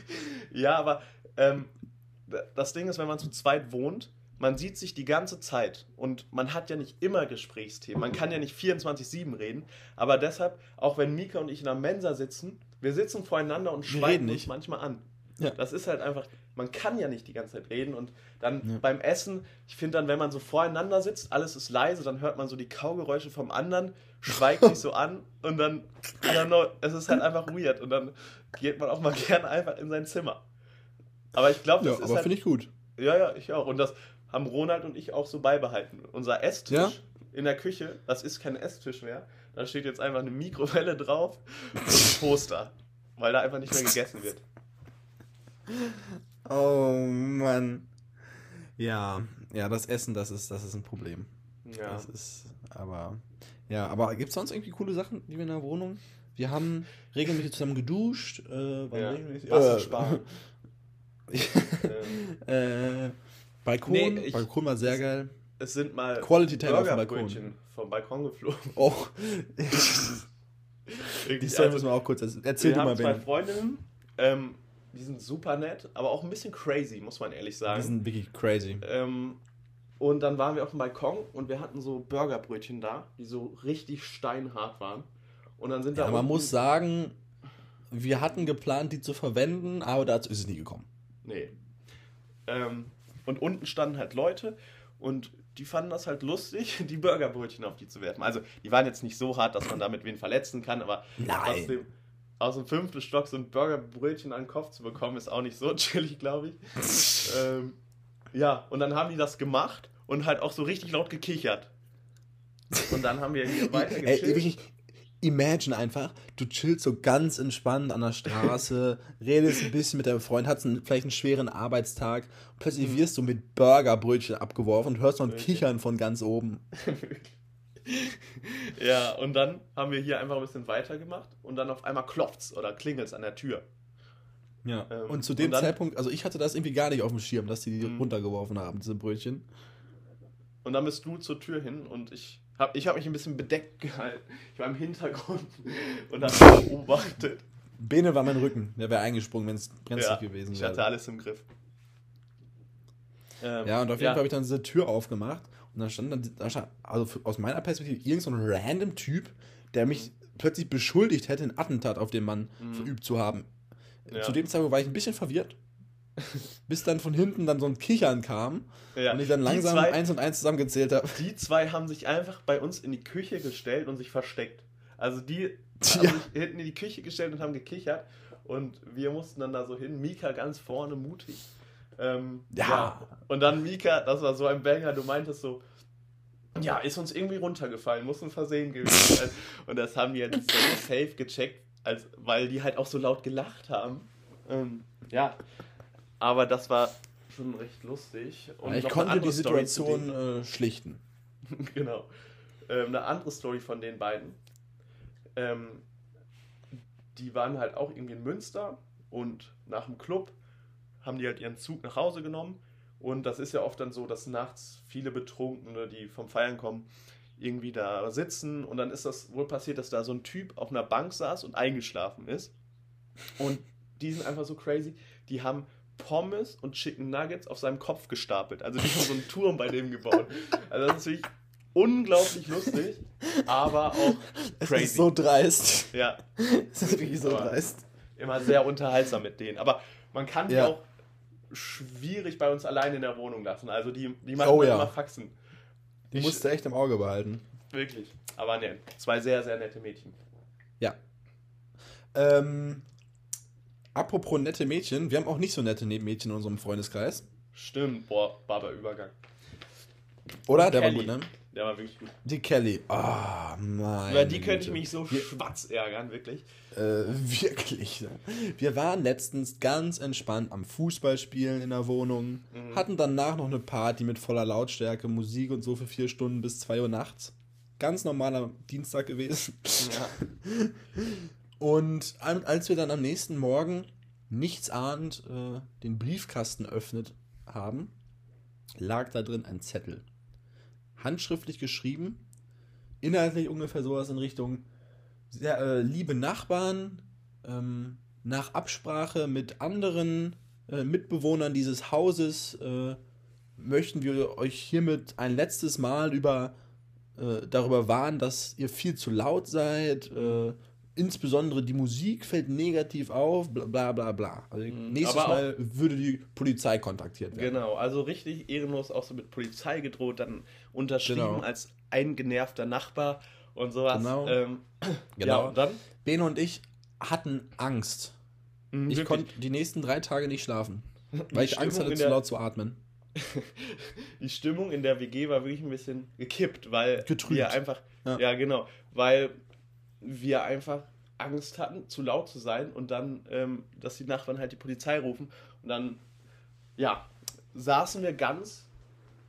[SPEAKER 2] Ja, aber ähm, das Ding ist, wenn man zu zweit wohnt, man sieht sich die ganze Zeit und man hat ja nicht immer Gesprächsthemen. Man kann ja nicht 24-7 reden, aber deshalb, auch wenn Mika und ich in der Mensa sitzen, wir sitzen voreinander und schweigen uns
[SPEAKER 1] nicht.
[SPEAKER 2] manchmal an.
[SPEAKER 1] Ja.
[SPEAKER 2] Das ist halt einfach, man kann ja nicht die ganze Zeit reden und dann
[SPEAKER 1] Ja.
[SPEAKER 2] beim Essen, ich finde dann, wenn man so voreinander sitzt, alles ist leise, dann hört man so die Kaugeräusche vom anderen, schweigt sich so an und dann, know, es ist halt einfach weird und dann geht man auch mal gerne einfach in sein Zimmer. Aber ich glaube,
[SPEAKER 1] Ja,
[SPEAKER 2] das ist
[SPEAKER 1] aber
[SPEAKER 2] halt,
[SPEAKER 1] finde ich gut.
[SPEAKER 2] ja, ja, ich auch. Und das haben Ronald und ich auch so beibehalten. Unser Esstisch
[SPEAKER 1] Ja?
[SPEAKER 2] in der Küche, das ist kein Esstisch mehr. Da steht jetzt einfach eine Mikrowelle drauf und ein Toaster, weil da einfach nicht mehr gegessen wird.
[SPEAKER 1] Oh Mann. Ja, ja, das Essen, das ist, das ist ein Problem.
[SPEAKER 2] Ja.
[SPEAKER 1] Das ist, aber, ja, aber gibt es sonst irgendwie coole Sachen, die wir in der Wohnung? Wir haben regelmäßig zusammen geduscht. Äh, waren
[SPEAKER 2] Ja.
[SPEAKER 1] regelmäßig,
[SPEAKER 2] Wasser
[SPEAKER 1] äh,
[SPEAKER 2] sparen. ähm,
[SPEAKER 1] äh, Balkon,
[SPEAKER 2] Nee, ich-
[SPEAKER 1] Balkon war sehr geil.
[SPEAKER 2] Es sind mal
[SPEAKER 1] Quality Time auf dem Balkon.
[SPEAKER 2] Burgerbrötchen vom Balkon geflogen.
[SPEAKER 1] Oh, die Story
[SPEAKER 2] also,
[SPEAKER 1] müssen wir auch kurz erzählen. Erzähl
[SPEAKER 2] wir
[SPEAKER 1] du mal,
[SPEAKER 2] zwei. Freundinnen, ähm, die sind super nett, aber auch ein bisschen crazy, muss man ehrlich sagen.
[SPEAKER 1] Die sind wirklich crazy.
[SPEAKER 2] Ähm, und dann waren wir auf dem Balkon und wir hatten so Burgerbrötchen da, die so richtig steinhart waren. Und dann sind
[SPEAKER 1] Ja,
[SPEAKER 2] da
[SPEAKER 1] man muss sagen, wir hatten geplant, die zu verwenden, aber dazu ist es nie gekommen.
[SPEAKER 2] Nee. Ähm, und unten standen halt Leute und die fanden das halt lustig, die Burgerbrötchen auf die zu werfen. Also, die waren jetzt nicht so hart, dass man damit wen verletzen kann, aber
[SPEAKER 1] Nein.
[SPEAKER 2] trotzdem aus dem fünften Stock so ein Burgerbrötchen an den Kopf zu bekommen, ist auch nicht so chillig, glaube ich. ähm, ja, und dann haben die das gemacht und halt auch so richtig laut gekichert. Und dann haben wir hier weiter
[SPEAKER 1] Ey, wirklich, imagine einfach, du chillst so ganz entspannt an der Straße, redest ein bisschen mit deinem Freund, hast einen, vielleicht einen schweren Arbeitstag, plötzlich wirst du mit Burgerbrötchen abgeworfen und hörst noch ein
[SPEAKER 2] Wirklich?
[SPEAKER 1] Kichern von ganz oben.
[SPEAKER 2] ja, und dann haben wir hier einfach ein bisschen weitergemacht und dann auf einmal klopft's oder klingelt's an der Tür.
[SPEAKER 1] Ja.
[SPEAKER 2] Ähm,
[SPEAKER 1] und zu dem
[SPEAKER 2] und dann-
[SPEAKER 1] Zeitpunkt, also ich hatte das irgendwie gar nicht auf dem Schirm, dass die die
[SPEAKER 2] Mhm.
[SPEAKER 1] runtergeworfen haben, diese Brötchen.
[SPEAKER 2] Und dann bist du zur Tür hin und ich habe ich hab mich ein bisschen bedeckt gehalten. Ich war im Hintergrund und habe beobachtet.
[SPEAKER 1] Bene war mein Rücken, der wäre eingesprungen, wenn es brenzlig
[SPEAKER 2] Ja,
[SPEAKER 1] gewesen
[SPEAKER 2] ich
[SPEAKER 1] wäre.
[SPEAKER 2] hatte alles im Griff. Ähm,
[SPEAKER 1] Ja, und auf jeden Fall habe ich dann diese Tür aufgemacht und dann stand dann, da stand, also aus meiner Perspektive, irgend so ein random Typ, der mich plötzlich beschuldigt hätte, ein Attentat auf den Mann
[SPEAKER 2] Mhm.
[SPEAKER 1] verübt zu haben.
[SPEAKER 2] Ja.
[SPEAKER 1] Zu dem Zeitpunkt war ich ein bisschen verwirrt, bis dann von hinten dann so ein Kichern kam
[SPEAKER 2] ja.
[SPEAKER 1] und ich dann langsam
[SPEAKER 2] zwei-
[SPEAKER 1] eins und eins zusammengezählt habe.
[SPEAKER 2] Die zwei haben sich einfach bei uns in die Küche gestellt und sich versteckt. Also die
[SPEAKER 1] Tja.
[SPEAKER 2] haben sich hinten in die Küche gestellt und haben gekichert. Und wir mussten dann da so hin. Mika ganz vorne, mutig. Ähm,
[SPEAKER 1] Ja.
[SPEAKER 2] Und dann Mika, das war so ein Banger, du meintest so, Ja, ist uns irgendwie runtergefallen, muss ein Versehen gewesen sein. Und das haben wir jetzt so safe gecheckt, als, weil die halt auch so laut gelacht haben. Ähm, ja, aber das war schon recht lustig. Und
[SPEAKER 1] ich konnte die Situation äh, schlichten.
[SPEAKER 2] genau. Ähm, eine andere Story von den beiden. Ähm, die waren halt auch irgendwie in Münster und nach dem Club haben die halt ihren Zug nach Hause genommen. Und das ist ja oft dann so, dass nachts viele Betrunkene, die vom Feiern kommen, irgendwie da sitzen. Und dann ist das wohl passiert, dass da so ein Typ auf einer Bank saß und eingeschlafen ist. Und die sind einfach so crazy. Die haben Pommes und Chicken Nuggets auf seinem Kopf gestapelt. Also die haben so einen Turm bei dem gebaut. Also das ist wirklich unglaublich lustig, aber auch
[SPEAKER 1] crazy. Es ist so dreist.
[SPEAKER 2] Ja.
[SPEAKER 1] Es ist wirklich so aber dreist.
[SPEAKER 2] Immer sehr unterhaltsam mit denen. Aber man kann die ja. auch schwierig bei uns allein in der Wohnung lassen. Also die, die machen oh, ja. immer Faxen.
[SPEAKER 1] Die ich, musst du echt im Auge behalten.
[SPEAKER 2] Wirklich. Aber ne, zwei sehr, sehr nette Mädchen.
[SPEAKER 1] Ja. Ähm, apropos nette Mädchen, wir haben auch nicht so nette Mädchen in unserem Freundeskreis.
[SPEAKER 2] Stimmt, boah, Barber-Übergang.
[SPEAKER 1] Oder? Der Kelly. war gut, ne?
[SPEAKER 2] Der war wirklich gut.
[SPEAKER 1] Die Kelly. Ah, oh, mein.
[SPEAKER 2] Über die könnte ich mich so wir, schwarz ärgern, wirklich.
[SPEAKER 1] Äh, wirklich. Wir waren letztens ganz entspannt am Fußballspielen in der Wohnung, mhm. hatten danach noch eine Party mit voller Lautstärke, Musik und so für vier Stunden bis zwei Uhr nachts. Ganz normaler Dienstag gewesen. Ja. Und als wir dann am nächsten Morgen nichts ahnt äh, den Briefkasten öffnet haben, lag da drin ein Zettel handschriftlich geschrieben. Inhaltlich ungefähr sowas in Richtung, sehr, äh, liebe Nachbarn, ähm, nach Absprache mit anderen äh, Mitbewohnern dieses Hauses äh, möchten wir euch hiermit ein letztes Mal über, äh, darüber warnen, dass ihr viel zu laut seid. Insbesondere die Musik fällt negativ auf, bla bla bla. Also mhm. nächstes Aber Mal würde die Polizei kontaktiert
[SPEAKER 2] werden. Genau, also richtig ehrenlos auch so mit Polizei gedroht, dann unterschrieben genau. als ein genervter Nachbar und sowas.
[SPEAKER 1] Genau. Ähm, genau. Ja, und dann? Bene und ich hatten Angst. Mhm, ich konnte die nächsten drei Tage nicht schlafen, weil ich Angst hatte, zu laut zu atmen.
[SPEAKER 2] die Stimmung in der WG war wirklich ein bisschen gekippt, weil
[SPEAKER 1] Getrübt.
[SPEAKER 2] wir einfach, ja. ja genau, weil wir einfach Angst hatten, zu laut zu sein und dann, ähm, dass die Nachbarn halt die Polizei rufen. Und dann, ja, saßen wir ganz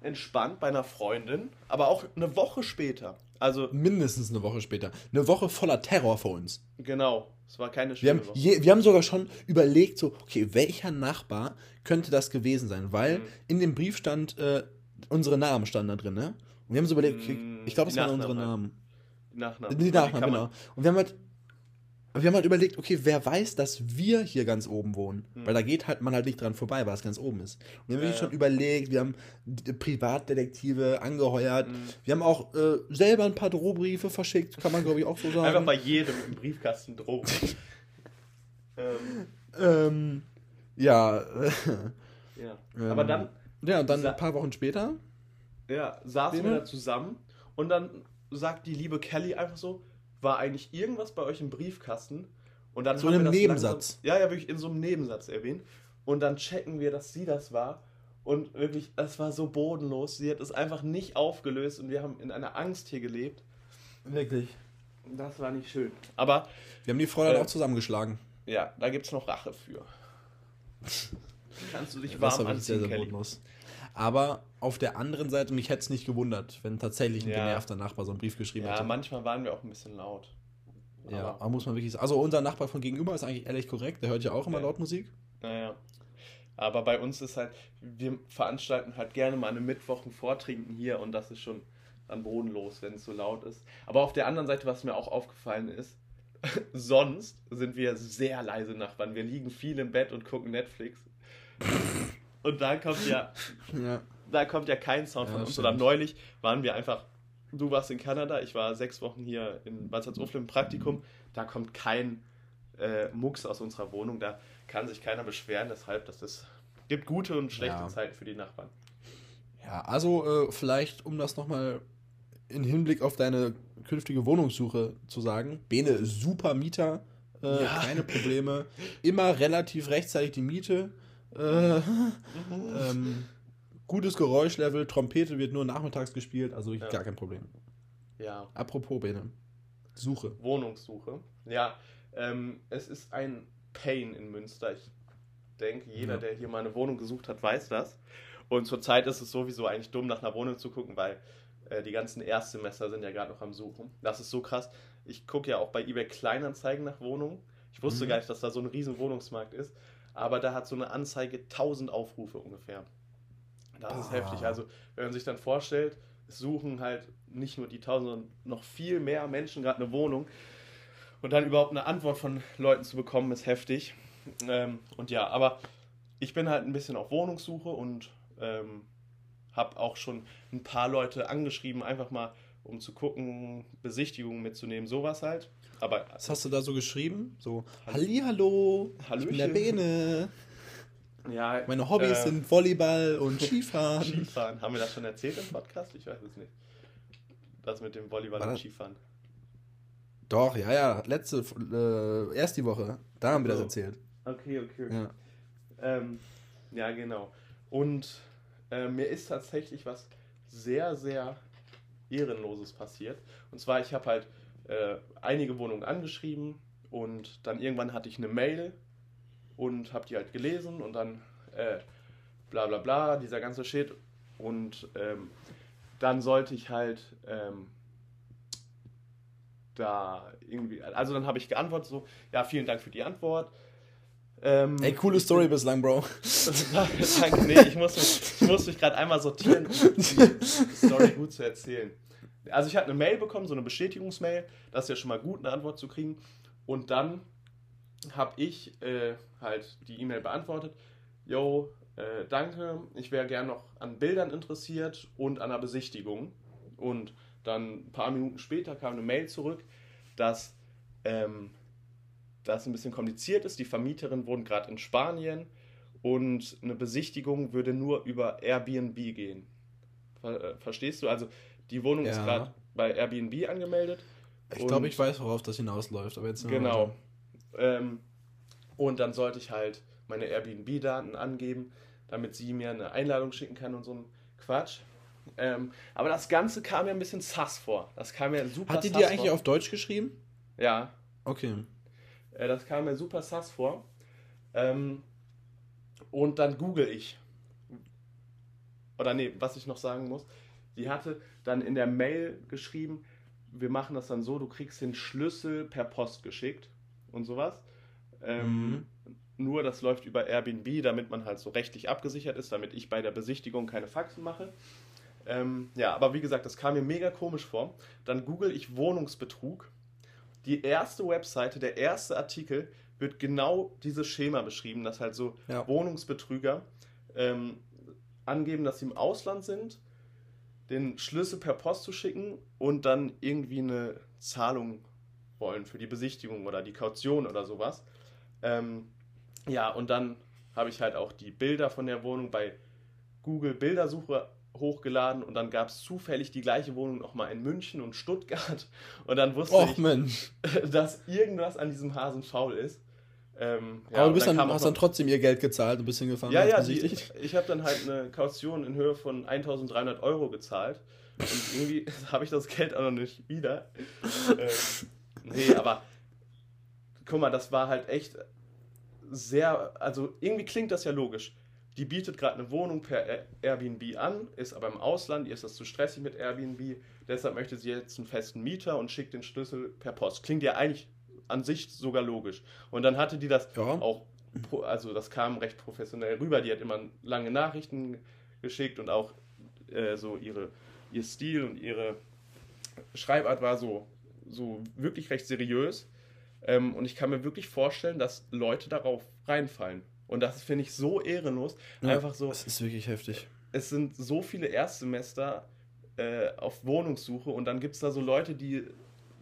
[SPEAKER 2] entspannt bei einer Freundin, aber auch eine Woche später. Also
[SPEAKER 1] mindestens eine Woche später. Eine Woche voller Terror für uns.
[SPEAKER 2] Genau. Es war keine
[SPEAKER 1] schöne wir haben, Woche. Je, wir haben sogar schon überlegt, so, okay, welcher Nachbar könnte das gewesen sein? Weil mhm. in dem Brief stand, äh, unsere Namen standen da drin, ne? Und wir haben so überlegt, okay, ich glaube, es waren unsere Namen.
[SPEAKER 2] Die Nachnamen.
[SPEAKER 1] Die Nachnamen, genau. Und wir haben halt wir haben halt überlegt, okay, wer weiß, dass wir hier ganz oben wohnen? Hm. Weil da geht halt man halt nicht dran vorbei, weil das ganz oben ist. Und wir haben ja, wirklich schon überlegt, wir haben Privatdetektive angeheuert, hm. wir haben auch äh, selber ein paar Drohbriefe verschickt, kann man glaube ich auch so sagen.
[SPEAKER 2] Einfach bei jedem im Briefkasten Droh.
[SPEAKER 1] ähm. ähm. ja.
[SPEAKER 2] ja. Aber dann.
[SPEAKER 1] Ja, und dann ein paar Wochen später.
[SPEAKER 2] Ja, saßen wir da zusammen und dann sagt die liebe Kelly einfach so, war eigentlich irgendwas bei euch im Briefkasten? Und dann
[SPEAKER 1] so in einem Nebensatz.
[SPEAKER 2] Langsam, ja, ja, wirklich in so einem Nebensatz erwähnt. Und dann checken wir, dass sie das war. Und wirklich, es war so bodenlos. Sie hat es einfach nicht aufgelöst und wir haben in einer Angst hier gelebt.
[SPEAKER 1] Wirklich.
[SPEAKER 2] Das war nicht schön. Aber.
[SPEAKER 1] Wir haben die Frau dann äh, auch zusammengeschlagen.
[SPEAKER 2] Ja, da gibt es noch Rache für. Kannst du dich warm anziehen, sehr, sehr bodenlos.
[SPEAKER 1] Aber auf der anderen Seite, mich hätte es nicht gewundert, wenn tatsächlich ein ja. genervter Nachbar so einen Brief geschrieben
[SPEAKER 2] ja,
[SPEAKER 1] hätte.
[SPEAKER 2] Ja, manchmal waren wir auch ein bisschen laut.
[SPEAKER 1] Ja, aber muss man wirklich sagen. Also unser Nachbar von gegenüber ist eigentlich ehrlich korrekt, der hört ja auch immer ja. laut Musik.
[SPEAKER 2] Naja. Aber bei uns ist halt, wir veranstalten halt gerne mal eine Mittwoch ein Vortrinken hier und das ist schon dann bodenlos, wenn es so laut ist. Aber auf der anderen Seite, was mir auch aufgefallen ist, sonst sind wir sehr leise Nachbarn. Wir liegen viel im Bett und gucken Netflix. Und da kommt ja, ja. da kommt ja kein Sound ja, von uns. Oder neulich waren wir einfach, du warst in Kanada, ich war sechs Wochen hier in Bad Salzuflen im Praktikum, da kommt kein äh, Mucks aus unserer Wohnung, da kann sich keiner beschweren, deshalb, dass es gibt gute und schlechte ja. Zeiten für die Nachbarn.
[SPEAKER 1] Ja, also äh, vielleicht, um das nochmal in Hinblick auf deine künftige Wohnungssuche zu sagen, Bene, super Mieter, äh, ja. keine Probleme, immer relativ rechtzeitig die Miete, äh, ähm, gutes Geräuschlevel, Trompete wird nur nachmittags gespielt, also ja. gar kein Problem.
[SPEAKER 2] Ja.
[SPEAKER 1] Apropos, Bene. Suche.
[SPEAKER 2] Wohnungssuche. Ja, ähm, es ist ein Pain in Münster. Ich denke, jeder, ja. der hier mal eine Wohnung gesucht hat, weiß das. Und zurzeit ist es sowieso eigentlich dumm, nach einer Wohnung zu gucken, weil äh, die ganzen Erstsemester sind ja gerade noch am Suchen. Das ist so krass. Ich gucke ja auch bei eBay Kleinanzeigen nach Wohnungen. Ich wusste mhm. gar nicht, dass da so ein riesen Wohnungsmarkt ist. Aber da hat so eine Anzeige 1000 Aufrufe ungefähr. Das ah. ist heftig. Also, wenn man sich dann vorstellt, es suchen halt nicht nur die 1000, sondern noch viel mehr Menschen gerade eine Wohnung. Und dann überhaupt eine Antwort von Leuten zu bekommen, ist heftig. Ähm, und ja, aber ich bin halt ein bisschen auf Wohnungssuche und ähm, habe auch schon ein paar Leute angeschrieben, einfach mal um zu gucken, Besichtigungen mitzunehmen, sowas halt. Aber
[SPEAKER 1] was hast du da so geschrieben? So Hallihallo, Hallöchen. ich bin der Bene. Ja, Meine Hobbys äh, sind Volleyball und Skifahren.
[SPEAKER 2] Skifahren. Haben wir das schon erzählt im Podcast? Ich weiß es nicht. Das mit dem Volleyball War und Skifahren.
[SPEAKER 1] Doch, ja, ja. Letzte, äh, erst die Woche. Da haben wir das erzählt.
[SPEAKER 2] Okay, okay. Ja, ähm, ja genau. Und äh, mir ist tatsächlich was sehr, sehr Ehrenloses passiert. Und zwar, ich habe halt äh, einige Wohnungen angeschrieben und dann irgendwann hatte ich eine Mail und habe die halt gelesen und dann äh, bla bla bla, dieser ganze Shit. Und ähm, dann sollte ich halt ähm, da irgendwie, also dann habe ich geantwortet so, ja, vielen Dank für die Antwort.
[SPEAKER 1] Ähm, Ey, coole Story bislang, Bro.
[SPEAKER 2] Danke, nee, ich muss mich, ich muss mich gerade einmal sortieren, um die Story gut zu erzählen. Also ich hatte eine Mail bekommen, so eine Bestätigungsmail, das ist ja schon mal gut, eine Antwort zu kriegen. Und dann habe ich äh, halt die E-Mail beantwortet. Yo, äh, danke, ich wäre gern noch an Bildern interessiert und an einer Besichtigung. Und dann ein paar Minuten später kam eine Mail zurück, dass ähm, das ein bisschen kompliziert ist. Die Vermieterin wohnt gerade in Spanien und eine Besichtigung würde nur über Airbnb gehen. Ver äh, verstehst du? Also die Wohnung ja. ist gerade bei Airbnb angemeldet.
[SPEAKER 1] Ich glaube, ich weiß, worauf das hinausläuft, aber jetzt
[SPEAKER 2] Genau. Ähm, und dann sollte ich halt meine Airbnb-Daten angeben, damit sie mir eine Einladung schicken kann und so ein Quatsch. Ähm, aber das Ganze kam mir ein bisschen sass vor. Das kam mir super
[SPEAKER 1] Hat die dir eigentlich auf Deutsch geschrieben?
[SPEAKER 2] Ja.
[SPEAKER 1] Okay.
[SPEAKER 2] Äh, das kam mir super sass vor. Ähm, und dann google ich. Oder nee, was ich noch sagen muss. Die hatte dann in der Mail geschrieben, wir machen das dann so, du kriegst den Schlüssel per Post geschickt und sowas. Ähm, mhm. Nur das läuft über Airbnb, damit man halt so rechtlich abgesichert ist, damit ich bei der Besichtigung keine Faxen mache. Ähm, ja, aber wie gesagt, das kam mir mega komisch vor. Dann google ich Wohnungsbetrug. Die erste Webseite, der erste Artikel wird genau dieses Schema beschrieben, dass halt so ja. Wohnungsbetrüger ähm, angeben, dass sie im Ausland sind, den Schlüssel per Post zu schicken und dann irgendwie eine Zahlung wollen für die Besichtigung oder die Kaution oder sowas. Ähm, ja, und dann habe ich halt auch die Bilder von der Wohnung bei Google Bildersuche hochgeladen und dann gab es zufällig die gleiche Wohnung nochmal in München und Stuttgart und dann wusste Och, ich, Mensch. dass irgendwas an diesem Hasen faul ist.
[SPEAKER 1] Ähm, ja, Aber du bist dann, dann hast dann trotzdem ihr Geld gezahlt, ein bisschen gefahren.
[SPEAKER 2] Ja, ja, die, ich habe dann halt eine Kaution in Höhe von 1300 Euro gezahlt und irgendwie habe ich das Geld auch noch nicht wieder. ähm, nee, aber guck mal, das war halt echt sehr, also irgendwie klingt das ja logisch die bietet gerade eine Wohnung per Airbnb an, ist aber im Ausland, ihr ist das zu stressig mit Airbnb, deshalb möchte sie jetzt einen festen Mieter und schickt den Schlüssel per Post. Klingt ja eigentlich an sich sogar logisch. Und dann hatte die das ja. auch, also das kam recht professionell rüber, die hat immer lange Nachrichten geschickt und auch äh, so ihre, ihr Stil und ihre Schreibart war so, so wirklich recht seriös. Ähm, und ich kann mir wirklich vorstellen, dass Leute darauf reinfallen. Und das finde ich so ehrenlos. Ja, Einfach so.
[SPEAKER 1] Das ist wirklich heftig.
[SPEAKER 2] Es sind so viele Erstsemester äh, auf Wohnungssuche und dann gibt es da so Leute, die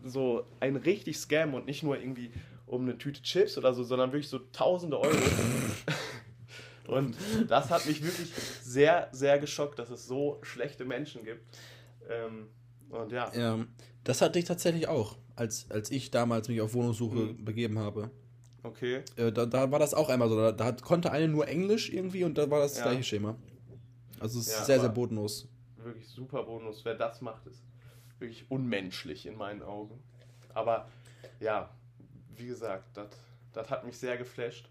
[SPEAKER 2] so ein richtig Scam und nicht nur irgendwie um eine Tüte Chips oder so, sondern wirklich so tausende Euro. und das hat mich wirklich sehr, sehr geschockt, dass es so schlechte Menschen gibt. Ähm, und ja.
[SPEAKER 1] ja. Das hatte ich tatsächlich auch, als, als ich damals mich auf Wohnungssuche mhm. begeben habe.
[SPEAKER 2] Okay.
[SPEAKER 1] Äh, da, da war das auch einmal so. Da, da, konnte eine nur Englisch irgendwie und da war das, das ja. gleiche Schema. Also es ist ja, sehr, sehr bodenlos.
[SPEAKER 2] Wirklich super bodenlos. Wer das macht, ist wirklich unmenschlich in meinen Augen. Aber ja, wie gesagt, das hat mich sehr geflasht.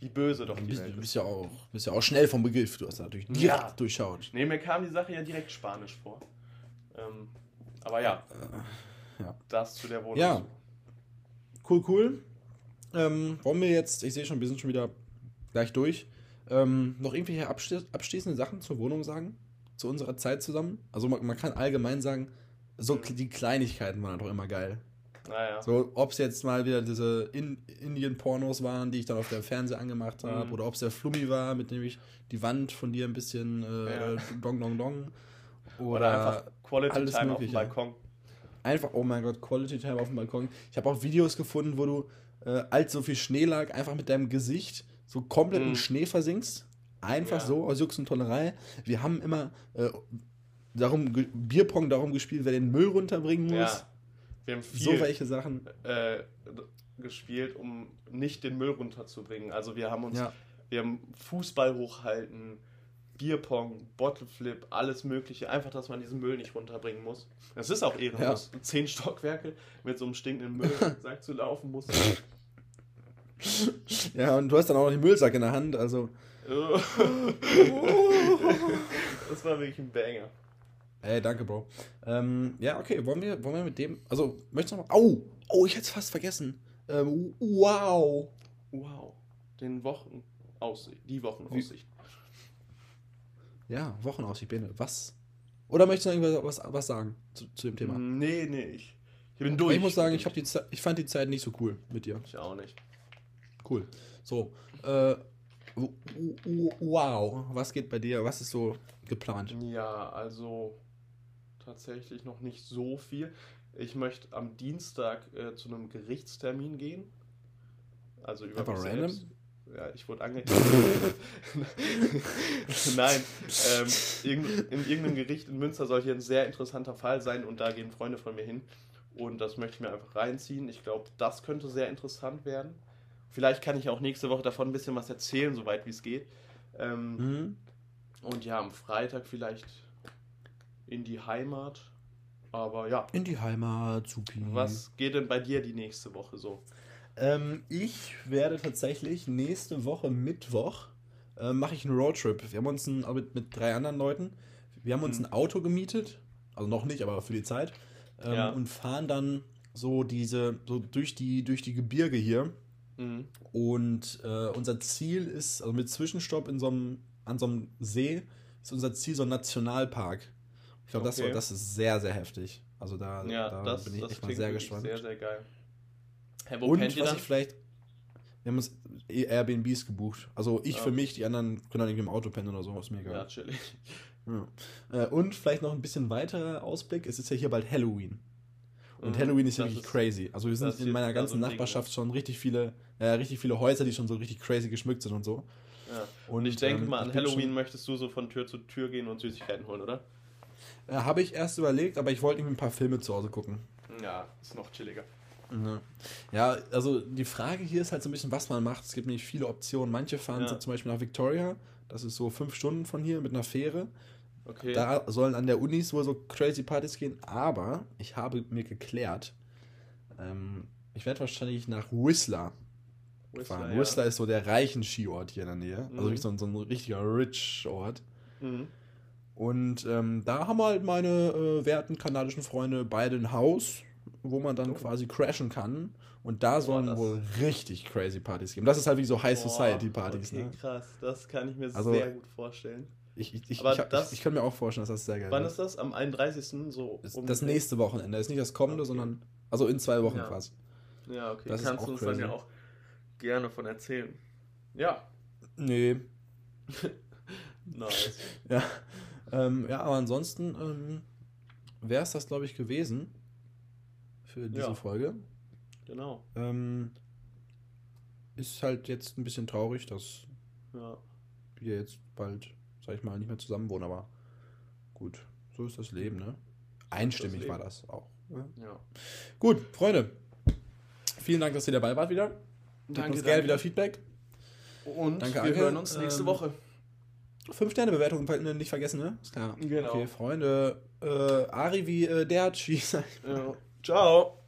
[SPEAKER 2] Wie böse doch die
[SPEAKER 1] bist, Welt ist. Du bist ja, auch, bist ja auch schnell vom Begriff. Du hast natürlich direkt ja. durchschaut.
[SPEAKER 2] Nee, mir kam die Sache ja direkt Spanisch vor. Ähm, aber ja. Äh, ja. Das zu der Wohnung.
[SPEAKER 1] Ja. Cool, cool. Ähm, wollen wir jetzt, ich sehe schon, wir sind schon wieder gleich durch, ähm, noch irgendwelche abschließende Sachen zur Wohnung sagen? Zu unserer Zeit zusammen? Also man, man kann allgemein sagen, so die Kleinigkeiten waren doch immer geil. Naja. So, ob es jetzt mal wieder diese In Indien-Pornos waren, die ich dann auf dem Fernseher angemacht habe, mhm. oder ob es der Flummi war, mit dem ich die Wand von dir ein bisschen äh, ja. dong dong dong. Oder, oder einfach Quality Time mögliche. auf dem Balkon. Einfach, oh mein Gott, Quality Time auf dem Balkon. Ich habe auch Videos gefunden, wo du, äh, als so viel Schnee lag, einfach mit deinem Gesicht so komplett mhm. im Schnee versinkst. Einfach ja. so, aus Jux und Tollerei. Wir haben immer äh, darum, Bierpong darum gespielt, wer den Müll runterbringen muss. Ja.
[SPEAKER 2] Wir haben viel, so welche Sachen äh, gespielt, um nicht den Müll runterzubringen. Also wir haben uns, ja. wir haben Fußball hochhalten, Bierpong, Bottleflip, alles Mögliche. Einfach, dass man diesen Müll nicht runterbringen muss. Das ist auch ehrenlos. Ja. Zehn Stockwerke mit so einem stinkenden Müllsack zu laufen muss.
[SPEAKER 1] Ja, und du hast dann auch noch den Müllsack in der Hand, also.
[SPEAKER 2] das war wirklich ein Banger.
[SPEAKER 1] Ey, danke, Bro. Ähm, ja, okay, wollen wir, wollen wir mit dem. Also, möchtest du noch mal. Oh! Oh, ich hätte es fast vergessen. Ähm, wow!
[SPEAKER 2] Wow. Den Wochenaussicht. Die Wochenaussicht.
[SPEAKER 1] Ja, Wochenaussicht, Bene. Was? Oder möchtest du irgendwas was, was sagen zu, zu dem Thema?
[SPEAKER 2] Nee, nee, ich, ich bin durch.
[SPEAKER 1] Ich muss sagen, ich, die ich fand die Zeit nicht so cool mit dir.
[SPEAKER 2] Ich auch nicht.
[SPEAKER 1] Cool. So, äh, wow, was geht bei dir? Was ist so geplant?
[SPEAKER 2] Ja, also tatsächlich noch nicht so viel. Ich möchte am Dienstag äh, zu einem Gerichtstermin gehen. Also über Einfach random? Selbst. Ja, ich wurde angekündigt. Nein, ähm, in, in irgendeinem Gericht in Münster soll hier ein sehr interessanter Fall sein und da gehen Freunde von mir hin. Und das möchte ich mir einfach reinziehen. Ich glaube, das könnte sehr interessant werden. Vielleicht kann ich auch nächste Woche davon ein bisschen was erzählen, soweit wie es geht. Ähm, mhm. Und ja, am Freitag vielleicht in die Heimat. Aber ja.
[SPEAKER 1] In die Heimat, supi.
[SPEAKER 2] Was geht denn bei dir die nächste Woche so?
[SPEAKER 1] Ähm, ich werde tatsächlich nächste Woche Mittwoch äh, mache ich einen Roadtrip. Wir haben uns ein, mit, mit drei anderen Leuten, wir haben uns mhm. ein Auto gemietet, also noch nicht, aber für die Zeit, ähm, ja. und fahren dann so diese, so durch die, durch die Gebirge hier Mhm. Und äh, unser Ziel ist, also mit Zwischenstopp in so einem, an so einem See, ist unser Ziel so ein Nationalpark. Ich glaube, okay. das, das ist sehr, sehr heftig. Also da, ja, da das, bin ich echt mal sehr gespannt. Sehr, sehr geil. Hey, wo Und was ich vielleicht. Wir haben uns Airbnbs gebucht. Also ich ja. für mich, die anderen können dann irgendwie im Auto pennen oder so, ist mir egal. Ja, chillig. Ja. Äh, und vielleicht noch ein bisschen weiterer Ausblick. Es ist ja hier bald Halloween. Und mhm, Halloween ist ja richtig ist, crazy. Also wir sind in meiner ganzen Nachbarschaft schon richtig viele, äh, richtig viele Häuser, die schon so richtig crazy geschmückt sind und so.
[SPEAKER 2] Ja. Und ich denke ähm, mal, an Halloween möchtest du so von Tür zu Tür gehen und Süßigkeiten holen, oder?
[SPEAKER 1] Äh, Habe ich erst überlegt, aber ich wollte mir ein paar Filme zu Hause gucken.
[SPEAKER 2] Ja, ist noch chilliger.
[SPEAKER 1] Ja, also die Frage hier ist halt so ein bisschen, was man macht. Es gibt nämlich viele Optionen. Manche fahren ja. zum Beispiel nach Victoria, das ist so fünf Stunden von hier mit einer Fähre. Okay. Da sollen an der Unis wohl so crazy Partys gehen, aber ich habe mir geklärt, ähm, ich werde wahrscheinlich nach Whistler, Whistler fahren. Ja. Whistler ist so der reichen Skiort hier in der Nähe. Also mhm. Also so, so ein richtiger Rich-Ort. Mhm. Und ähm, da haben halt meine äh, werten kanadischen Freunde beide ein Haus, wo man dann oh. quasi crashen kann. Und da sollen Boah, wohl richtig crazy Partys geben. Das ist halt wie so High Society Partys.
[SPEAKER 2] Okay, ne? krass. Das kann ich mir also, sehr gut vorstellen.
[SPEAKER 1] Ich, ich, ich, ich, das, ich, kann mir auch vorstellen, dass das sehr geil
[SPEAKER 2] Wann ist das? Am 31. so?
[SPEAKER 1] Das, das nächste Wochenende. Das ist nicht das kommende, okay. sondern. Also in zwei Wochen
[SPEAKER 2] ja.
[SPEAKER 1] quasi.
[SPEAKER 2] Ja, okay. Das Kannst du uns crazy. dann ja auch gerne von erzählen. Ja.
[SPEAKER 1] Nee. nice. Ja. Ähm, ja, aber ansonsten ähm, wäre es das, glaube ich, gewesen für diese ja. Folge.
[SPEAKER 2] Genau.
[SPEAKER 1] Ähm, ist halt jetzt ein bisschen traurig, dass
[SPEAKER 2] ja.
[SPEAKER 1] wir jetzt bald sag ich mal, nicht mehr zusammen wohnen, aber gut, so ist das Leben, ne? Einstimmig das war das auch.
[SPEAKER 2] Ne? Ja.
[SPEAKER 1] Gut, Freunde, vielen Dank, dass ihr dabei wart wieder.
[SPEAKER 2] Danke,
[SPEAKER 1] uns gerne wieder Feedback.
[SPEAKER 2] Und danke, wir Anke. hören uns nächste ähm, Woche.
[SPEAKER 1] Fünf-Sterne-Bewertung nicht vergessen, ne? Ist klar. Genau. Okay, Freunde. Äh, Ari wie äh, Derchi.
[SPEAKER 2] Ja. Ciao.